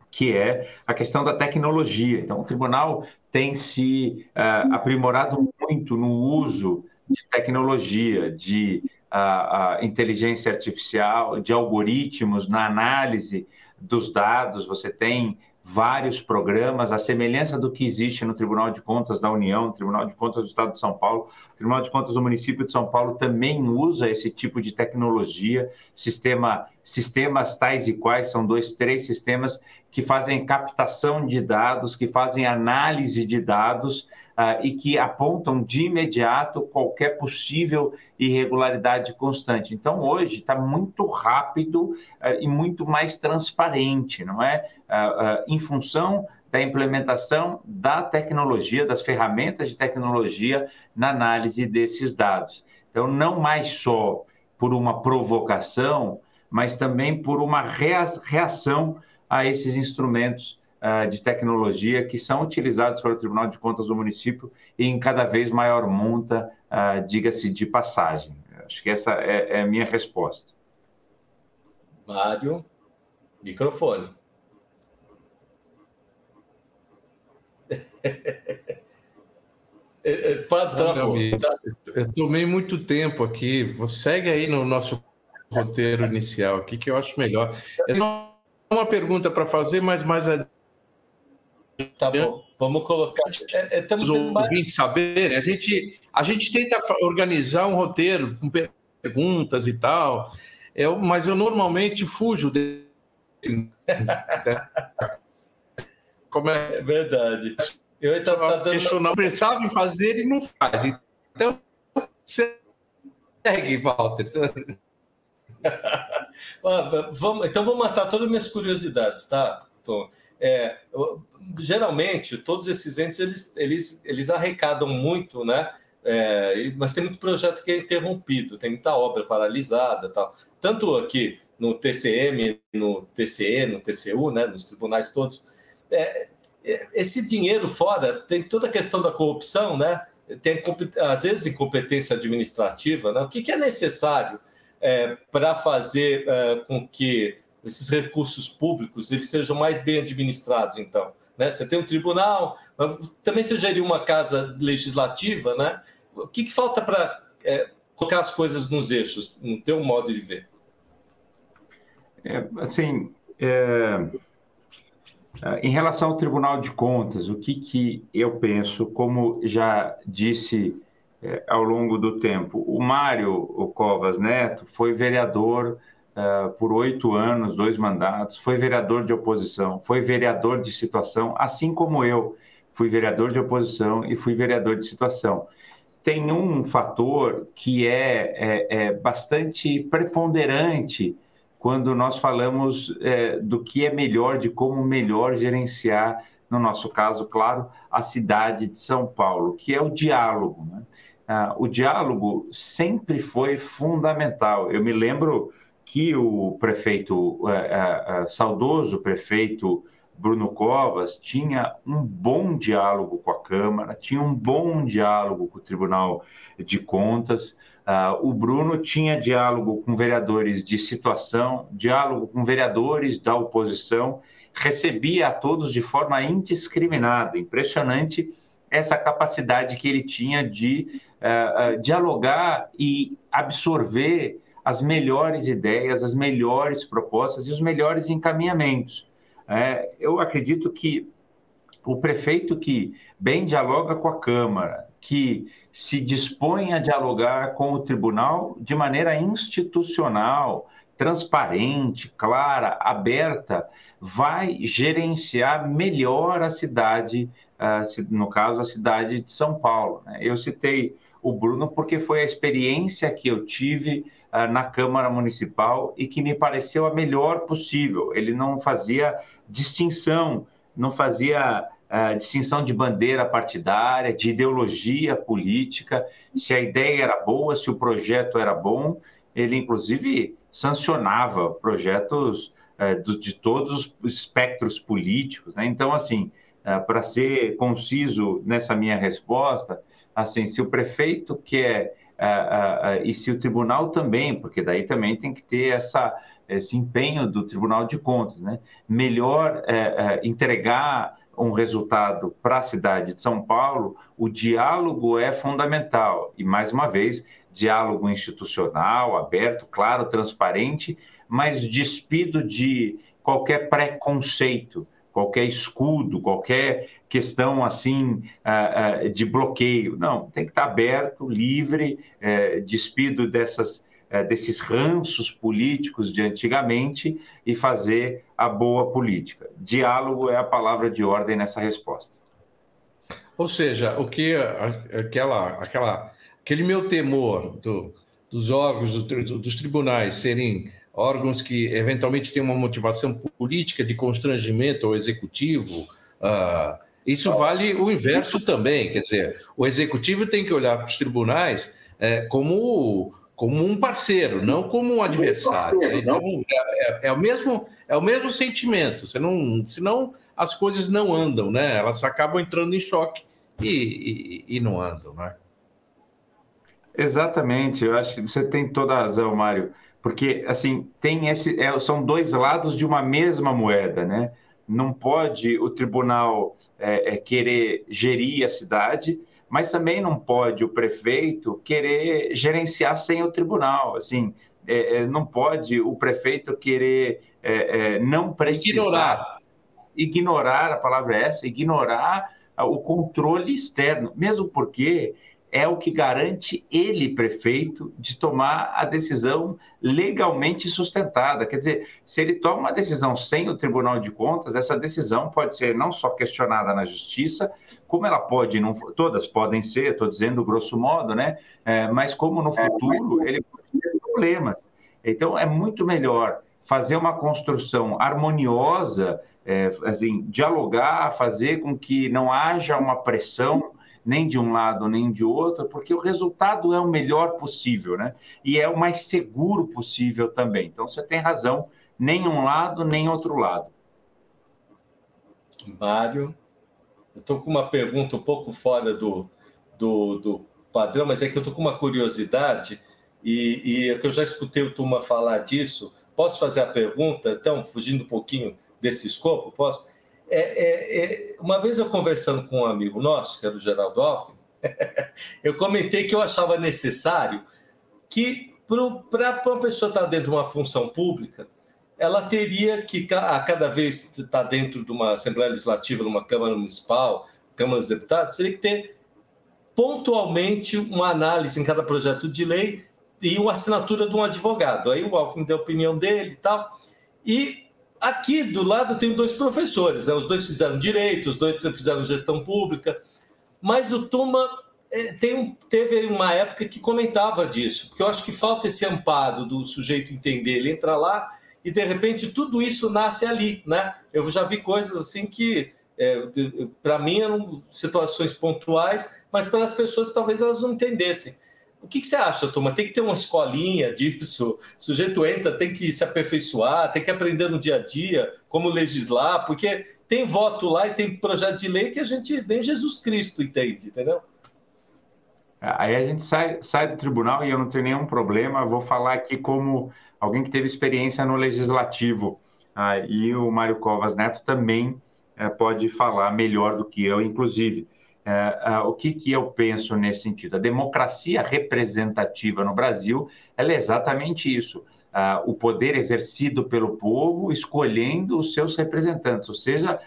que é a questão da tecnologia. Então, o tribunal tem se uh, aprimorado muito no uso de tecnologia, de uh, uh, inteligência artificial, de algoritmos na análise dos dados. Você tem vários programas, a semelhança do que existe no Tribunal de Contas da União, Tribunal de Contas do Estado de São Paulo, Tribunal de Contas do Município de São Paulo também usa esse tipo de tecnologia, sistema, sistemas tais e quais, são dois, três sistemas que fazem captação de dados, que fazem análise de dados uh, e que apontam de imediato qualquer possível irregularidade constante. Então, hoje está muito rápido uh, e muito mais transparente, não é? Uh, em função da implementação da tecnologia, das ferramentas de tecnologia na análise desses dados. Então, não mais só por uma provocação, mas também por uma reação a esses instrumentos uh, de tecnologia que são utilizados pelo Tribunal de Contas do município e em cada vez maior monta, uh, diga-se de passagem. Acho que essa é, é a minha resposta. Mário, microfone. Travou. Eu tomei muito tempo aqui. Segue aí no nosso roteiro inicial aqui, que eu acho melhor. Eu uma pergunta para fazer, mas mais a. Tá bom, vamos colocar. É, é, estamos Os ouvintes saberem. A gente, a gente tenta organizar um roteiro com perguntas e tal, é, mas eu normalmente fujo desse. Como é? é verdade. Eu então, tá dando... não pensava em fazer e não faz. Então, segue, Walter. vamos, então vou matar todas as minhas curiosidades, tá, Tom? É, geralmente, todos esses entes, eles, eles, eles arrecadam muito, né? É, mas tem muito projeto que é interrompido, tem muita obra paralisada tal. Tanto aqui no TCM, no TCE, no TCU, né, nos tribunais todos, é, é, esse dinheiro fora tem toda a questão da corrupção, né? Tem às vezes incompetência administrativa, né? O que, que é necessário é, para fazer é, com que esses recursos públicos eles sejam mais bem administrados, então. Né? Você tem um tribunal, também você gerir uma casa legislativa, né? O que, que falta para é, colocar as coisas nos eixos, no teu modo de ver? É, assim, é, em relação ao Tribunal de Contas, o que, que eu penso, como já disse é, ao longo do tempo. O Mário Covas Neto foi vereador uh, por oito anos, dois mandatos, foi vereador de oposição, foi vereador de situação, assim como eu fui vereador de oposição e fui vereador de situação. Tem um fator que é, é, é bastante preponderante quando nós falamos é, do que é melhor, de como melhor gerenciar, no nosso caso, claro, a cidade de São Paulo, que é o diálogo. Né? Ah, o diálogo sempre foi fundamental. Eu me lembro que o prefeito, ah, ah, saudoso prefeito Bruno Covas, tinha um bom diálogo com a Câmara, tinha um bom diálogo com o Tribunal de Contas. Uh, o Bruno tinha diálogo com vereadores de situação, diálogo com vereadores da oposição, recebia a todos de forma indiscriminada. Impressionante essa capacidade que ele tinha de uh, uh, dialogar e absorver as melhores ideias, as melhores propostas e os melhores encaminhamentos. É, eu acredito que o prefeito que bem dialoga com a Câmara, que se dispõe a dialogar com o tribunal de maneira institucional, transparente, clara, aberta, vai gerenciar melhor a cidade, uh, no caso, a cidade de São Paulo. Né? Eu citei o Bruno porque foi a experiência que eu tive uh, na Câmara Municipal e que me pareceu a melhor possível. Ele não fazia distinção, não fazia uh, distinção de bandeira partidária, de ideologia política, se a ideia era boa, se o projeto era bom. Ele, inclusive, sancionava projetos uh, de todos os espectros políticos. Né? Então, assim, para ser conciso nessa minha resposta, assim, se o prefeito quer e se o tribunal também, porque daí também tem que ter essa, esse empenho do Tribunal de Contas, né? Melhor entregar um resultado para a cidade de São Paulo, o diálogo é fundamental. E, mais uma vez, diálogo institucional, aberto, claro, transparente, mas despido de qualquer preconceito, qualquer escudo, qualquer questão assim uh, uh, de bloqueio. Não, tem que estar aberto, livre, uh, despido dessas é, desses ranços políticos de antigamente e fazer a boa política. Diálogo é a palavra de ordem nessa resposta. Ou seja, o que aquela, aquela, aquele meu temor do, dos órgãos, do, dos tribunais serem órgãos que eventualmente têm uma motivação política de constrangimento ao executivo, uh, isso vale o inverso também. Quer dizer, o executivo tem que olhar para os tribunais é, como como um parceiro, não como um adversário. Parceiro, então, é, é, é, o mesmo, é o mesmo sentimento. Você não, senão as coisas não andam, né? Elas acabam entrando em choque e, e, e não andam, né? Exatamente. Eu acho que você tem toda a razão, Mário. Porque assim tem esse, é, são dois lados de uma mesma moeda, né? Não pode o tribunal é, é querer gerir a cidade mas também não pode o prefeito querer gerenciar sem o tribunal. Assim, é, é, não pode o prefeito querer é, não precisar. Ignorar. Ignorar, a palavra é essa, ignorar o controle externo, mesmo porque é o que garante ele, prefeito, de tomar a decisão legalmente sustentada. Quer dizer, se ele toma uma decisão sem o Tribunal de Contas, essa decisão pode ser não só questionada na Justiça, como ela pode, não, todas podem ser, estou dizendo grosso modo, né? É, mas como no futuro ele pode ter problemas. Então, é muito melhor fazer uma construção harmoniosa, é, assim, dialogar, fazer com que não haja uma pressão nem de um lado nem de outro, porque o resultado é o melhor possível, né? E é o mais seguro possível também. Então você tem razão, nem um lado nem outro lado. Mário, eu estou com uma pergunta um pouco fora do, do, do padrão, mas é que eu estou com uma curiosidade e, e é que eu já escutei o Tuma falar disso. Posso fazer a pergunta? Então, fugindo um pouquinho desse escopo, posso? É, é, é, uma vez eu conversando com um amigo nosso, que era o Geraldo Alckmin, eu comentei que eu achava necessário que, para uma pessoa estar dentro de uma função pública, ela teria que, a cada vez estar dentro de uma Assembleia Legislativa, numa Câmara Municipal, Câmara dos Deputados, teria que ter pontualmente uma análise em cada projeto de lei e uma assinatura de um advogado. Aí o Alckmin deu a opinião dele e tal. E Aqui do lado tem dois professores, né? os dois fizeram direito, os dois fizeram gestão pública, mas o Tuma é, tem, teve uma época que comentava disso, porque eu acho que falta esse amparo do sujeito entender, ele entra lá e de repente tudo isso nasce ali, né? Eu já vi coisas assim que é, para mim eram situações pontuais, mas para as pessoas talvez elas não entendessem. O que, que, você acha, turma? Tem que ter uma escolinha disso? O sujeito entra, tem que se aperfeiçoar, tem que aprender no dia a dia como legislar, porque tem voto lá e tem projeto de lei que a gente nem Jesus Cristo entende, entendeu? Aí a gente sai, sai do tribunal e eu não tenho nenhum problema, vou falar aqui como alguém que teve experiência no legislativo. Ah, e o Mário Covas Neto também é, pode falar melhor do que eu, inclusive. Uh, o que, que eu penso nesse sentido? A democracia representativa no Brasil é exatamente isso. Uh, o poder exercido pelo povo escolhendo os seus representantes, ou seja,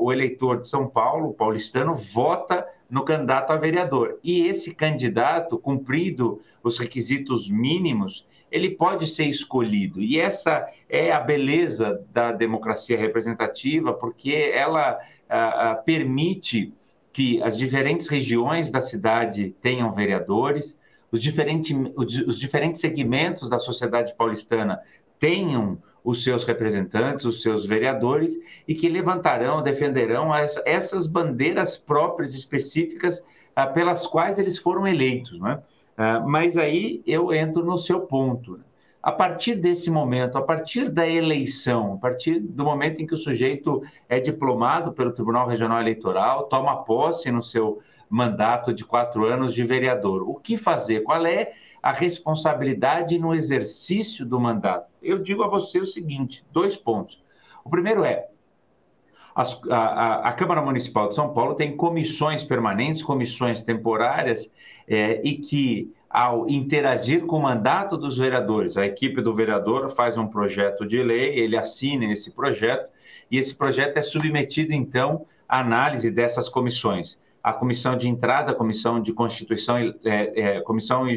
o eleitor de São Paulo, o paulistano, vota no candidato a vereador. E esse candidato, cumprido os requisitos mínimos, ele pode ser escolhido. E essa é a beleza da democracia representativa, porque ela permite que as diferentes regiões da cidade tenham vereadores, os diferentes, os diferentes segmentos da sociedade paulistana tenham os seus representantes, os seus vereadores, e que levantarão, defenderão as, essas bandeiras próprias, específicas, ah, pelas quais eles foram eleitos. Né? Mas aí eu entro no seu ponto. A partir desse momento, a partir da eleição, a partir do momento em que o sujeito é diplomado pelo Tribunal Regional Eleitoral, toma posse no seu mandato de quatro anos de vereador, o que fazer? Qual é a responsabilidade no exercício do mandato? Eu digo a você o seguinte: dois pontos. O primeiro é as, a, a, Câmara Municipal de São Paulo tem comissões permanentes, comissões temporárias, é, e que, ao interagir com o mandato dos vereadores, a equipe do vereador faz um projeto de lei, ele assina esse projeto, e esse projeto é submetido, então, à análise dessas comissões. A comissão de entrada, a comissão de Constituição, é, é, comissão, é,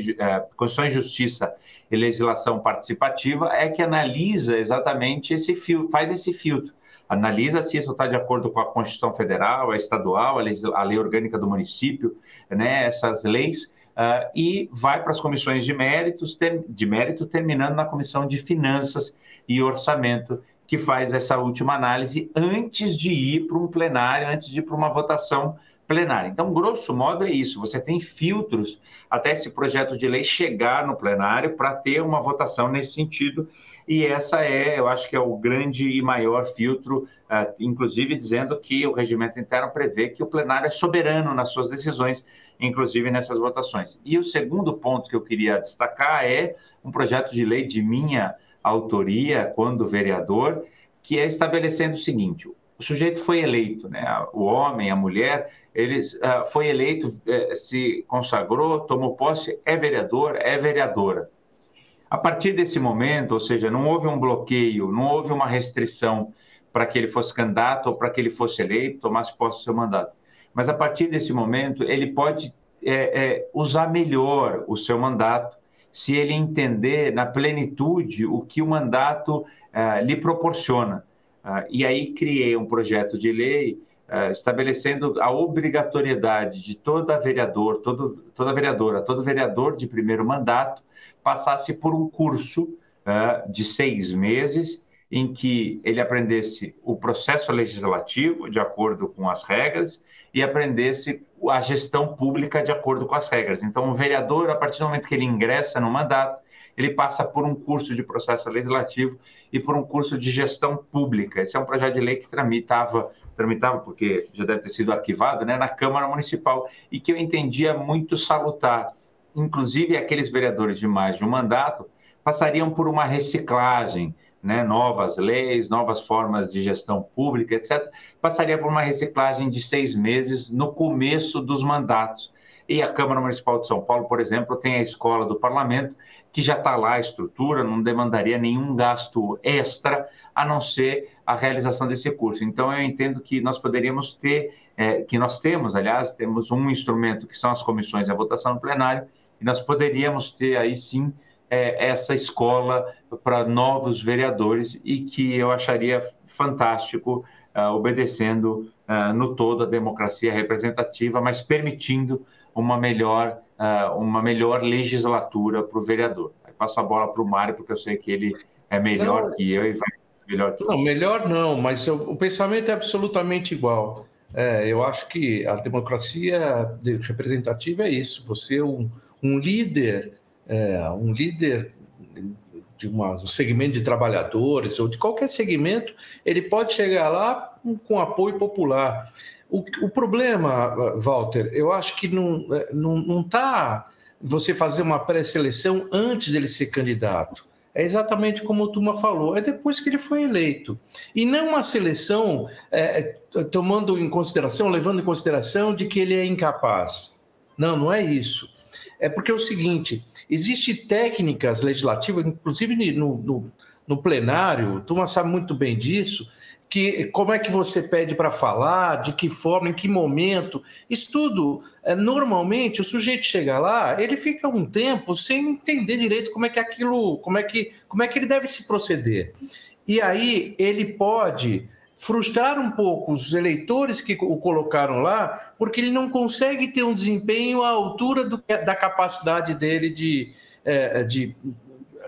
Constituição e Justiça e Legislação Participativa é que analisa exatamente esse filtro, faz esse filtro analisa se isso está de acordo com a Constituição Federal, a estadual, a a lei orgânica do município, né, essas leis, uh, e vai para as comissões de, méritos, ter, de mérito, terminando na Comissão de Finanças e Orçamento, que faz essa última análise antes de ir para um plenário, antes de ir para uma votação plenária. Então, grosso modo, é isso. Você tem filtros até esse projeto de lei chegar no plenário para ter uma votação nesse sentido e essa é, eu acho que é o grande e maior filtro, uh, inclusive dizendo que o regimento interno prevê que o plenário é soberano nas suas decisões, inclusive nessas votações. E o segundo ponto que eu queria destacar é um projeto de lei de minha autoria, quando vereador, que é estabelecendo o seguinte: o sujeito foi eleito, né? o homem, a mulher, ele uh, foi eleito, uh, se consagrou, tomou posse, é vereador, é vereadora. A partir desse momento, ou seja, não houve um bloqueio, não houve uma restrição para que ele fosse candidato ou para que ele fosse eleito, tomasse posse do seu mandato. Mas a partir desse momento, ele pode é, é, usar melhor o seu mandato se ele entender na plenitude o que o mandato é, lhe proporciona. Ah, e aí criei um projeto de lei é, estabelecendo a obrigatoriedade de toda vereador, todo, toda vereadora, todo vereador de primeiro mandato passasse por um curso uh, de seis meses em que ele aprendesse o processo legislativo de acordo com as regras e aprendesse a gestão pública de acordo com as regras. Então, o vereador, a partir do momento que ele ingressa no mandato, ele passa por um curso de processo legislativo e por um curso de gestão pública. Esse é um projeto de lei que tramitava, tramitava porque já deve ter sido arquivado, né, na Câmara Municipal e que eu entendia muito salutar inclusive aqueles vereadores de mais de um mandato, passariam por uma reciclagem, né, novas leis, novas formas de gestão pública, etc., passaria por uma reciclagem de seis meses no começo dos mandatos. E a Câmara Municipal de São Paulo, por exemplo, tem a escola do parlamento, que já está lá a estrutura, não demandaria nenhum gasto extra, a não ser a realização desse curso. Então, eu entendo que nós poderíamos ter, é, que nós temos, aliás, temos um instrumento que são as comissões e a votação no plenário, e nós poderíamos ter aí sim é, essa escola para novos vereadores e que eu acharia fantástico, uh, obedecendo uh, no todo a democracia representativa, mas permitindo uma melhor, uh, uma melhor legislatura para o vereador. Aí passo a bola para o Mário, porque eu sei que ele é melhor não, que eu e vai melhor que Não, melhor não, mas o, o pensamento é absolutamente igual. É, eu acho que a democracia representativa é isso. Você é um, um líder, é, um líder de uma, um segmento de trabalhadores ou de qualquer segmento, ele pode chegar lá com apoio popular. O, o problema, Walter, eu acho que não está não, não tá você fazer uma pré-seleção antes dele ser candidato. É exatamente como o Tuma falou, é depois que ele foi eleito. E não uma seleção é, tomando em consideração, levando em consideração de que ele é incapaz. Não, não é isso. É porque é o seguinte: existem técnicas legislativas, inclusive no, no, no plenário, Tuma sabe muito bem disso, que como é que você pede para falar, de que forma, em que momento. Isso tudo, é, normalmente, o sujeito chega lá, ele fica um tempo sem entender direito como é que aquilo, como é que, como é que ele deve se proceder. E aí ele pode frustrar um pouco os eleitores que o colocaram lá, porque ele não consegue ter um desempenho à altura do, da capacidade dele de, é, de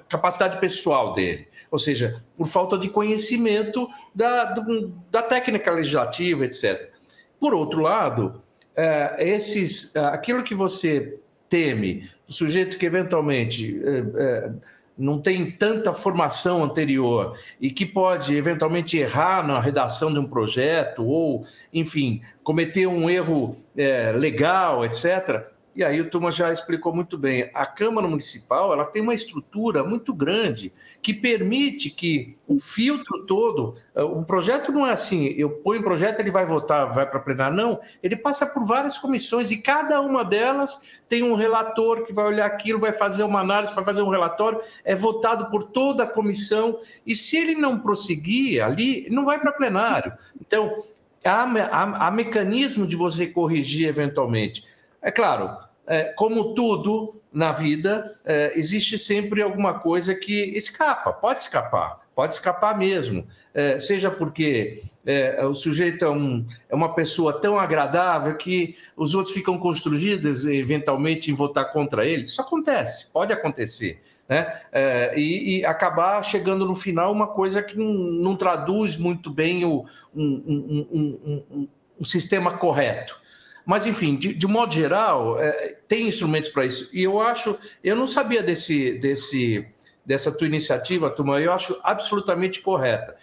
capacidade pessoal dele ou seja, por falta de conhecimento da, da técnica legislativa, etc. Por outro lado, é, esses, é, aquilo que você teme, o sujeito que eventualmente é, não tem tanta formação anterior e que pode eventualmente errar na redação de um projeto ou, enfim, cometer um erro legal, etc e aí o Tuma já explicou muito bem. A Câmara Municipal ela tem uma estrutura muito grande que permite que o filtro todo, o projeto não é assim, eu ponho um projeto, ele vai votar, vai para plenário, não. Ele passa por várias comissões e cada uma delas tem um relator que vai olhar aquilo, vai fazer uma análise, vai fazer um relatório, é votado por toda a comissão e se ele não prosseguir ali, não vai para plenário. Então, há, há, há mecanismo de você corrigir eventualmente. É claro, como tudo na vida, é, existe sempre alguma coisa que escapa, pode escapar, pode escapar mesmo. É, seja porque é, o sujeito é, um, é, uma pessoa tão agradável que os outros ficam constrangidos eventualmente em votar contra ele. Isso acontece, pode acontecer. Né? É, e, e, acabar chegando no final uma coisa que não, não traduz muito bem o, um, um, um, um sistema correto. Mas, enfim, de, de modo geral, é, tem instrumentos para isso. E eu acho, eu não sabia desse, desse, dessa tua iniciativa, turma, eu acho absolutamente correta.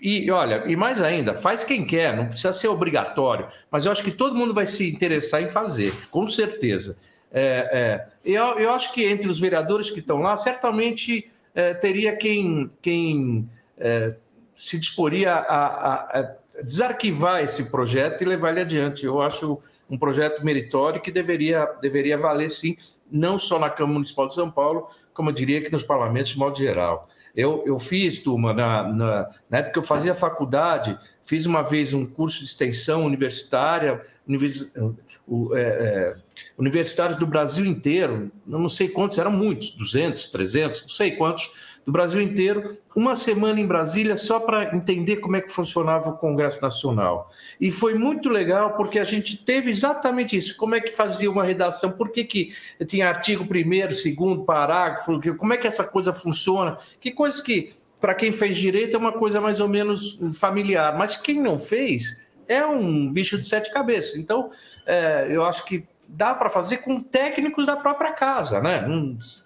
E olha, e mais ainda, faz quem quer, não precisa ser obrigatório, mas eu acho que todo mundo vai se interessar em fazer, com certeza. É, é, eu, eu acho que entre os vereadores que estão lá, certamente é, teria quem, quem é, se disporia a, a, a, desarquivar esse projeto e levar ele adiante. Eu acho um projeto meritório que deveria, deveria valer, sim, não só na Câmara Municipal de São Paulo, como eu diria que nos parlamentos de modo geral. Eu, eu fiz, turma, na, na, na época que eu fazia faculdade, fiz uma vez um curso de extensão universitária, univers, é, é, universitários do Brasil inteiro, não sei quantos, eram muitos, 200, 300, não sei quantos, do Brasil inteiro, uma semana em Brasília só para entender como é que funcionava o Congresso Nacional. E foi muito legal porque a gente teve exatamente isso, como é que fazia uma redação, por que, que tinha artigo primeiro, segundo, parágrafo, como é que essa coisa funciona, que coisas que, para quem fez direito, é uma coisa mais ou menos familiar, mas quem não fez é um bicho de sete cabeças. Então, é, eu acho que dá para fazer com técnicos da própria casa, né?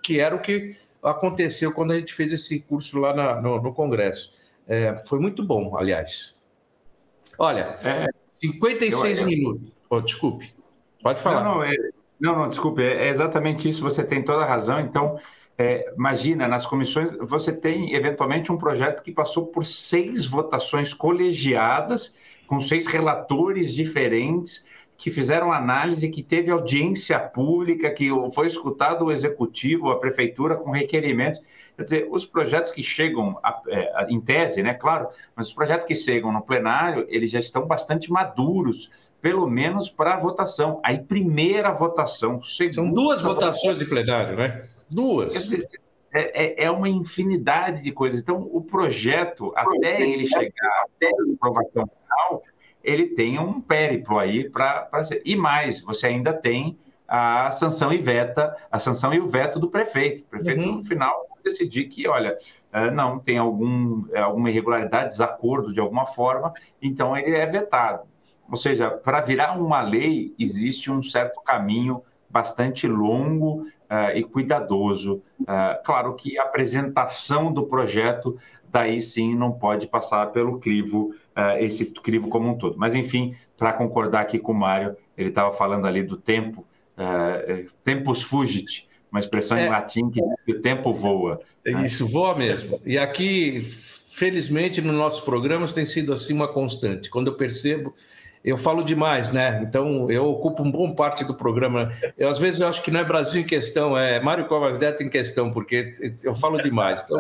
Que era o que aconteceu quando a gente fez esse curso lá na, no, no, Congresso. É, foi muito bom, aliás. Olha, é, 56 eu, eu, minutos. Oh, desculpe, pode falar. Não, não, é, não, não desculpe, é, é exatamente isso, você tem toda a razão. Então, é, imagina, nas comissões, você tem eventualmente um projeto que passou por seis votações colegiadas, com seis relatores diferentes, que fizeram análise, que teve audiência pública, que foi escutado o executivo, a prefeitura com requerimentos. Quer dizer, os projetos que chegam, a, é, a, em tese, né, claro, mas os projetos que chegam no plenário, eles já estão bastante maduros, pelo menos para a votação. Aí, primeira votação. São duas votações de plenário, né? Duas. Dizer, é, é, é, uma infinidade de coisas. Então, o projeto, até ele chegar, até a aprovação final, ele tem um périplo aí para ser. E mais, você ainda tem a sanção e veta, a sanção e o veto do prefeito. O prefeito, uhum. no final, decidir que, olha, é, não, tem algum, é, alguma irregularidade, desacordo de alguma forma, então ele é vetado. Ou seja, para virar uma lei, existe um certo caminho bastante longo uh, e cuidadoso. Uh, claro que a apresentação do projeto, daí sim, não pode passar pelo crivo uh, esse crivo como um todo. Mas, enfim, para concordar aqui com o Mário, ele estava falando ali do tempo, uh, tempus fugit, uma expressão é. em latim que diz que o tempo voa. Né? Isso, voa mesmo. E aqui, felizmente, nos nossos programas tem sido assim uma constante. Quando eu percebo, eu falo demais, né? Então eu ocupo um bom parte do programa. Eu às vezes eu acho que não é Brasil em questão, é Mário Covas Neto em questão, porque eu falo demais. Então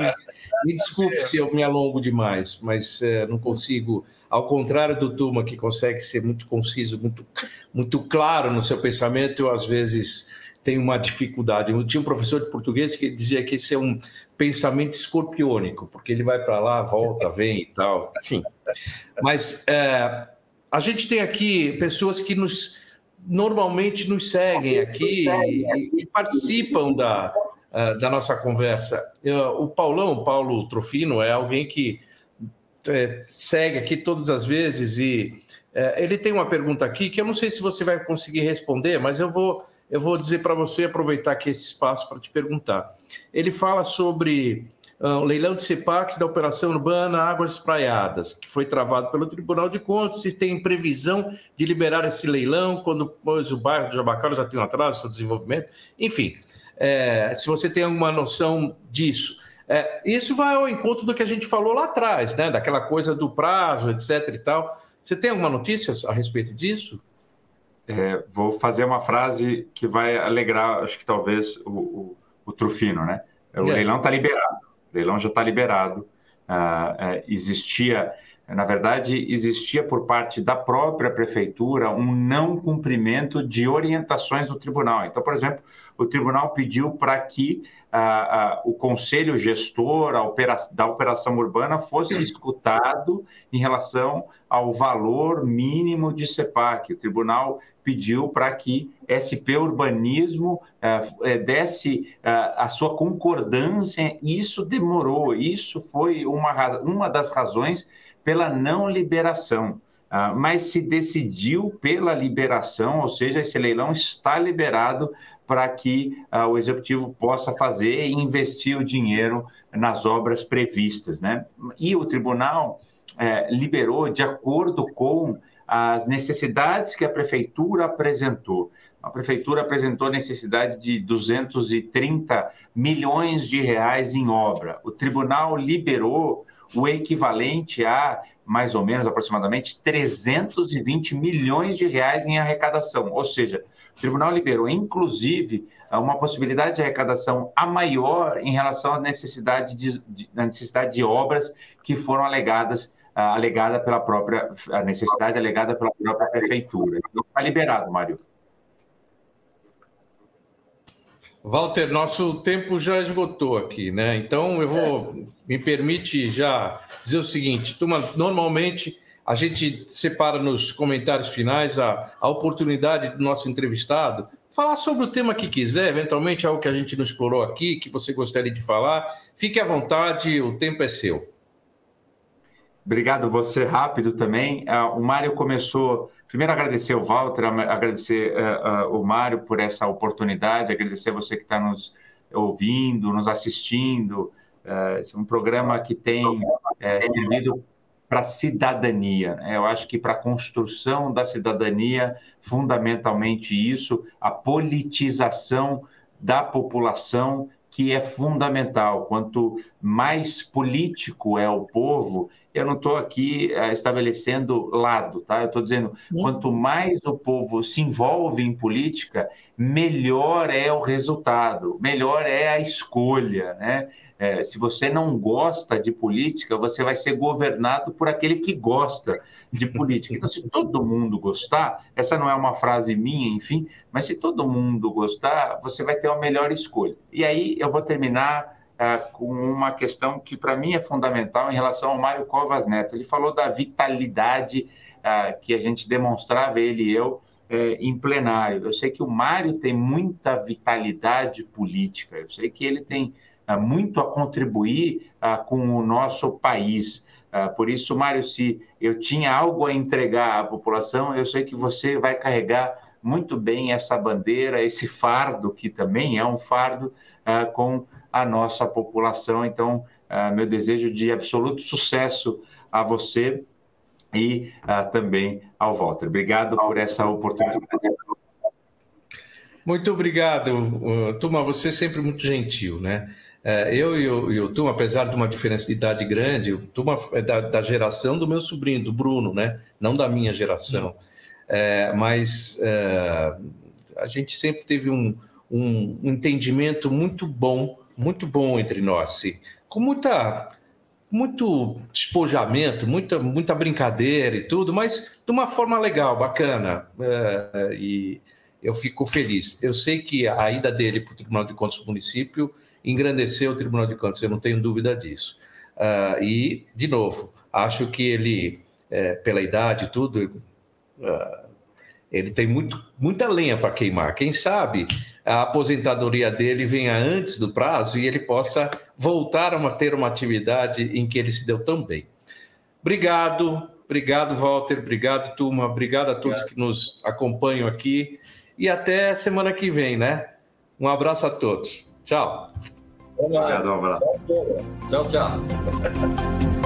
me desculpe se eu me alongo demais, mas é, não consigo. Ao contrário do Tuma, que consegue ser muito conciso, muito, muito claro no seu pensamento, eu às vezes tenho uma dificuldade. Eu tinha um professor de português que dizia que esse é um pensamento escorpiônico, porque ele vai para lá, volta, vem e tal, enfim. Mas é, a gente tem aqui pessoas que nos normalmente nos seguem aqui e, e participam da, uh, da nossa conversa. O Paulão, o Paulo Trofino, é alguém que é, segue aqui todas as vezes e é, ele tem uma pergunta aqui que eu não sei se você vai conseguir responder, mas eu vou, eu vou dizer para você aproveitar aqui esse espaço para te perguntar. Ele fala sobre ah, o leilão de CEPAX da Operação Urbana Águas Espraiadas, que foi travado pelo Tribunal de Contas, se tem previsão de liberar esse leilão quando pois, o bairro do Jabacara já tem um atraso no seu desenvolvimento. Enfim, é, se você tem alguma noção disso. É, isso vai ao encontro do que a gente falou lá atrás, né? daquela coisa do prazo, etc. e tal. Você tem alguma notícia a respeito disso? É, vou fazer uma frase que vai alegrar, acho que talvez, o, o, o Trufino, né? O leilão está liberado. Leilão já está liberado. Ah, é, existia, na verdade, existia por parte da própria prefeitura um não cumprimento de orientações do tribunal. Então, por exemplo, o tribunal pediu para que ah, ah, o conselho gestor opera da operação urbana fosse escutado em relação ao valor mínimo de CEPAC. O tribunal pediu para que SP Urbanismo eh, eh, desse eh, a sua concordância. Isso demorou, isso foi uma, uma das razões pela não liberação. Uh, mas se decidiu pela liberação, ou seja, esse leilão está liberado para que uh, o executivo possa fazer e investir o dinheiro nas obras previstas. Né? E o tribunal eh, liberou de acordo com as necessidades que a prefeitura apresentou. A prefeitura apresentou necessidade de 230 milhões de reais em obra. O tribunal liberou o equivalente a mais ou menos aproximadamente 320 milhões de reais em arrecadação. Ou seja, o tribunal liberou, inclusive, uma possibilidade de arrecadação a maior em relação à necessidade de, de, necessidade de obras que foram alegadas alegada pela própria a necessidade alegada pela própria prefeitura. Então, está liberado, Mário. Walter, nosso tempo já esgotou aqui, né? Então eu vou me permite já dizer o seguinte: turma, normalmente a gente separa nos comentários finais a, a oportunidade do nosso entrevistado falar sobre o tema que quiser, eventualmente algo que a gente não explorou aqui, que você gostaria de falar. Fique à vontade, o tempo é seu. Obrigado, você rápido também. Uh, o Mário começou. Primeiro, agradecer o Walter, agradecer uh, uh, o Mário por essa oportunidade, agradecer você que está nos ouvindo, nos assistindo. esse é um programa que tem servido para a cidadania. Né? Eu acho que para a construção da cidadania, fundamentalmente isso, a politização da população que é fundamental. Quanto mais político é o povo, eu não estou aqui uh, estabelecendo lado, tá? Eu estou dizendo, quanto mais o povo se envolve em política, melhor é o resultado, melhor é a escolha, né? É, se você não gosta de política, você vai ser governado por aquele que gosta de política. Então, se todo mundo gostar, essa não é uma frase minha, enfim, mas se todo mundo gostar, você vai ter a melhor escolha. E aí eu vou terminar uh, com uma questão que para mim é fundamental em relação ao Mário Covas Neto. Ele falou da vitalidade uh, que a gente demonstrava, ele e eu, é, em plenário. Eu sei que o Mário tem muita vitalidade política, eu sei que ele tem muito a contribuir com o nosso país. Por isso, Mário, se eu tinha algo a entregar à população, eu sei que você vai carregar muito bem essa bandeira, esse fardo, que também é um fardo, com a nossa população. Então, meu desejo de absoluto sucesso a você e também ao Walter. Obrigado por essa oportunidade. Muito obrigado, Turma. Você é sempre muito gentil, né? É, eu e o, e o Tum, apesar de uma diferença de idade grande, o Tum é da, da, geração do meu sobrinho, do Bruno, né? Não da minha geração. é, mas é, a gente sempre teve um, um entendimento muito bom, muito bom entre nós, com muita muito despojamento, muita, muita brincadeira e tudo, mas de uma forma legal, bacana. É, e eu fico feliz. Eu sei que a ida dele para o Tribunal de Contas do município engrandeceu o Tribunal de Contas, eu não tenho dúvida disso. Uh, e, de novo, acho que ele, é, pela idade e tudo, uh, ele tem muito, muita lenha para queimar. Quem sabe a aposentadoria dele venha antes do prazo e ele possa voltar a ter uma atividade em que ele se deu tão bem. Obrigado, obrigado, Walter, obrigado, turma, obrigado a todos obrigado. que nos acompanham aqui e até semana que vem, né? Um abraço a todos. Tchau. Obrigado, um abraço. Tchau, tchau. tchau.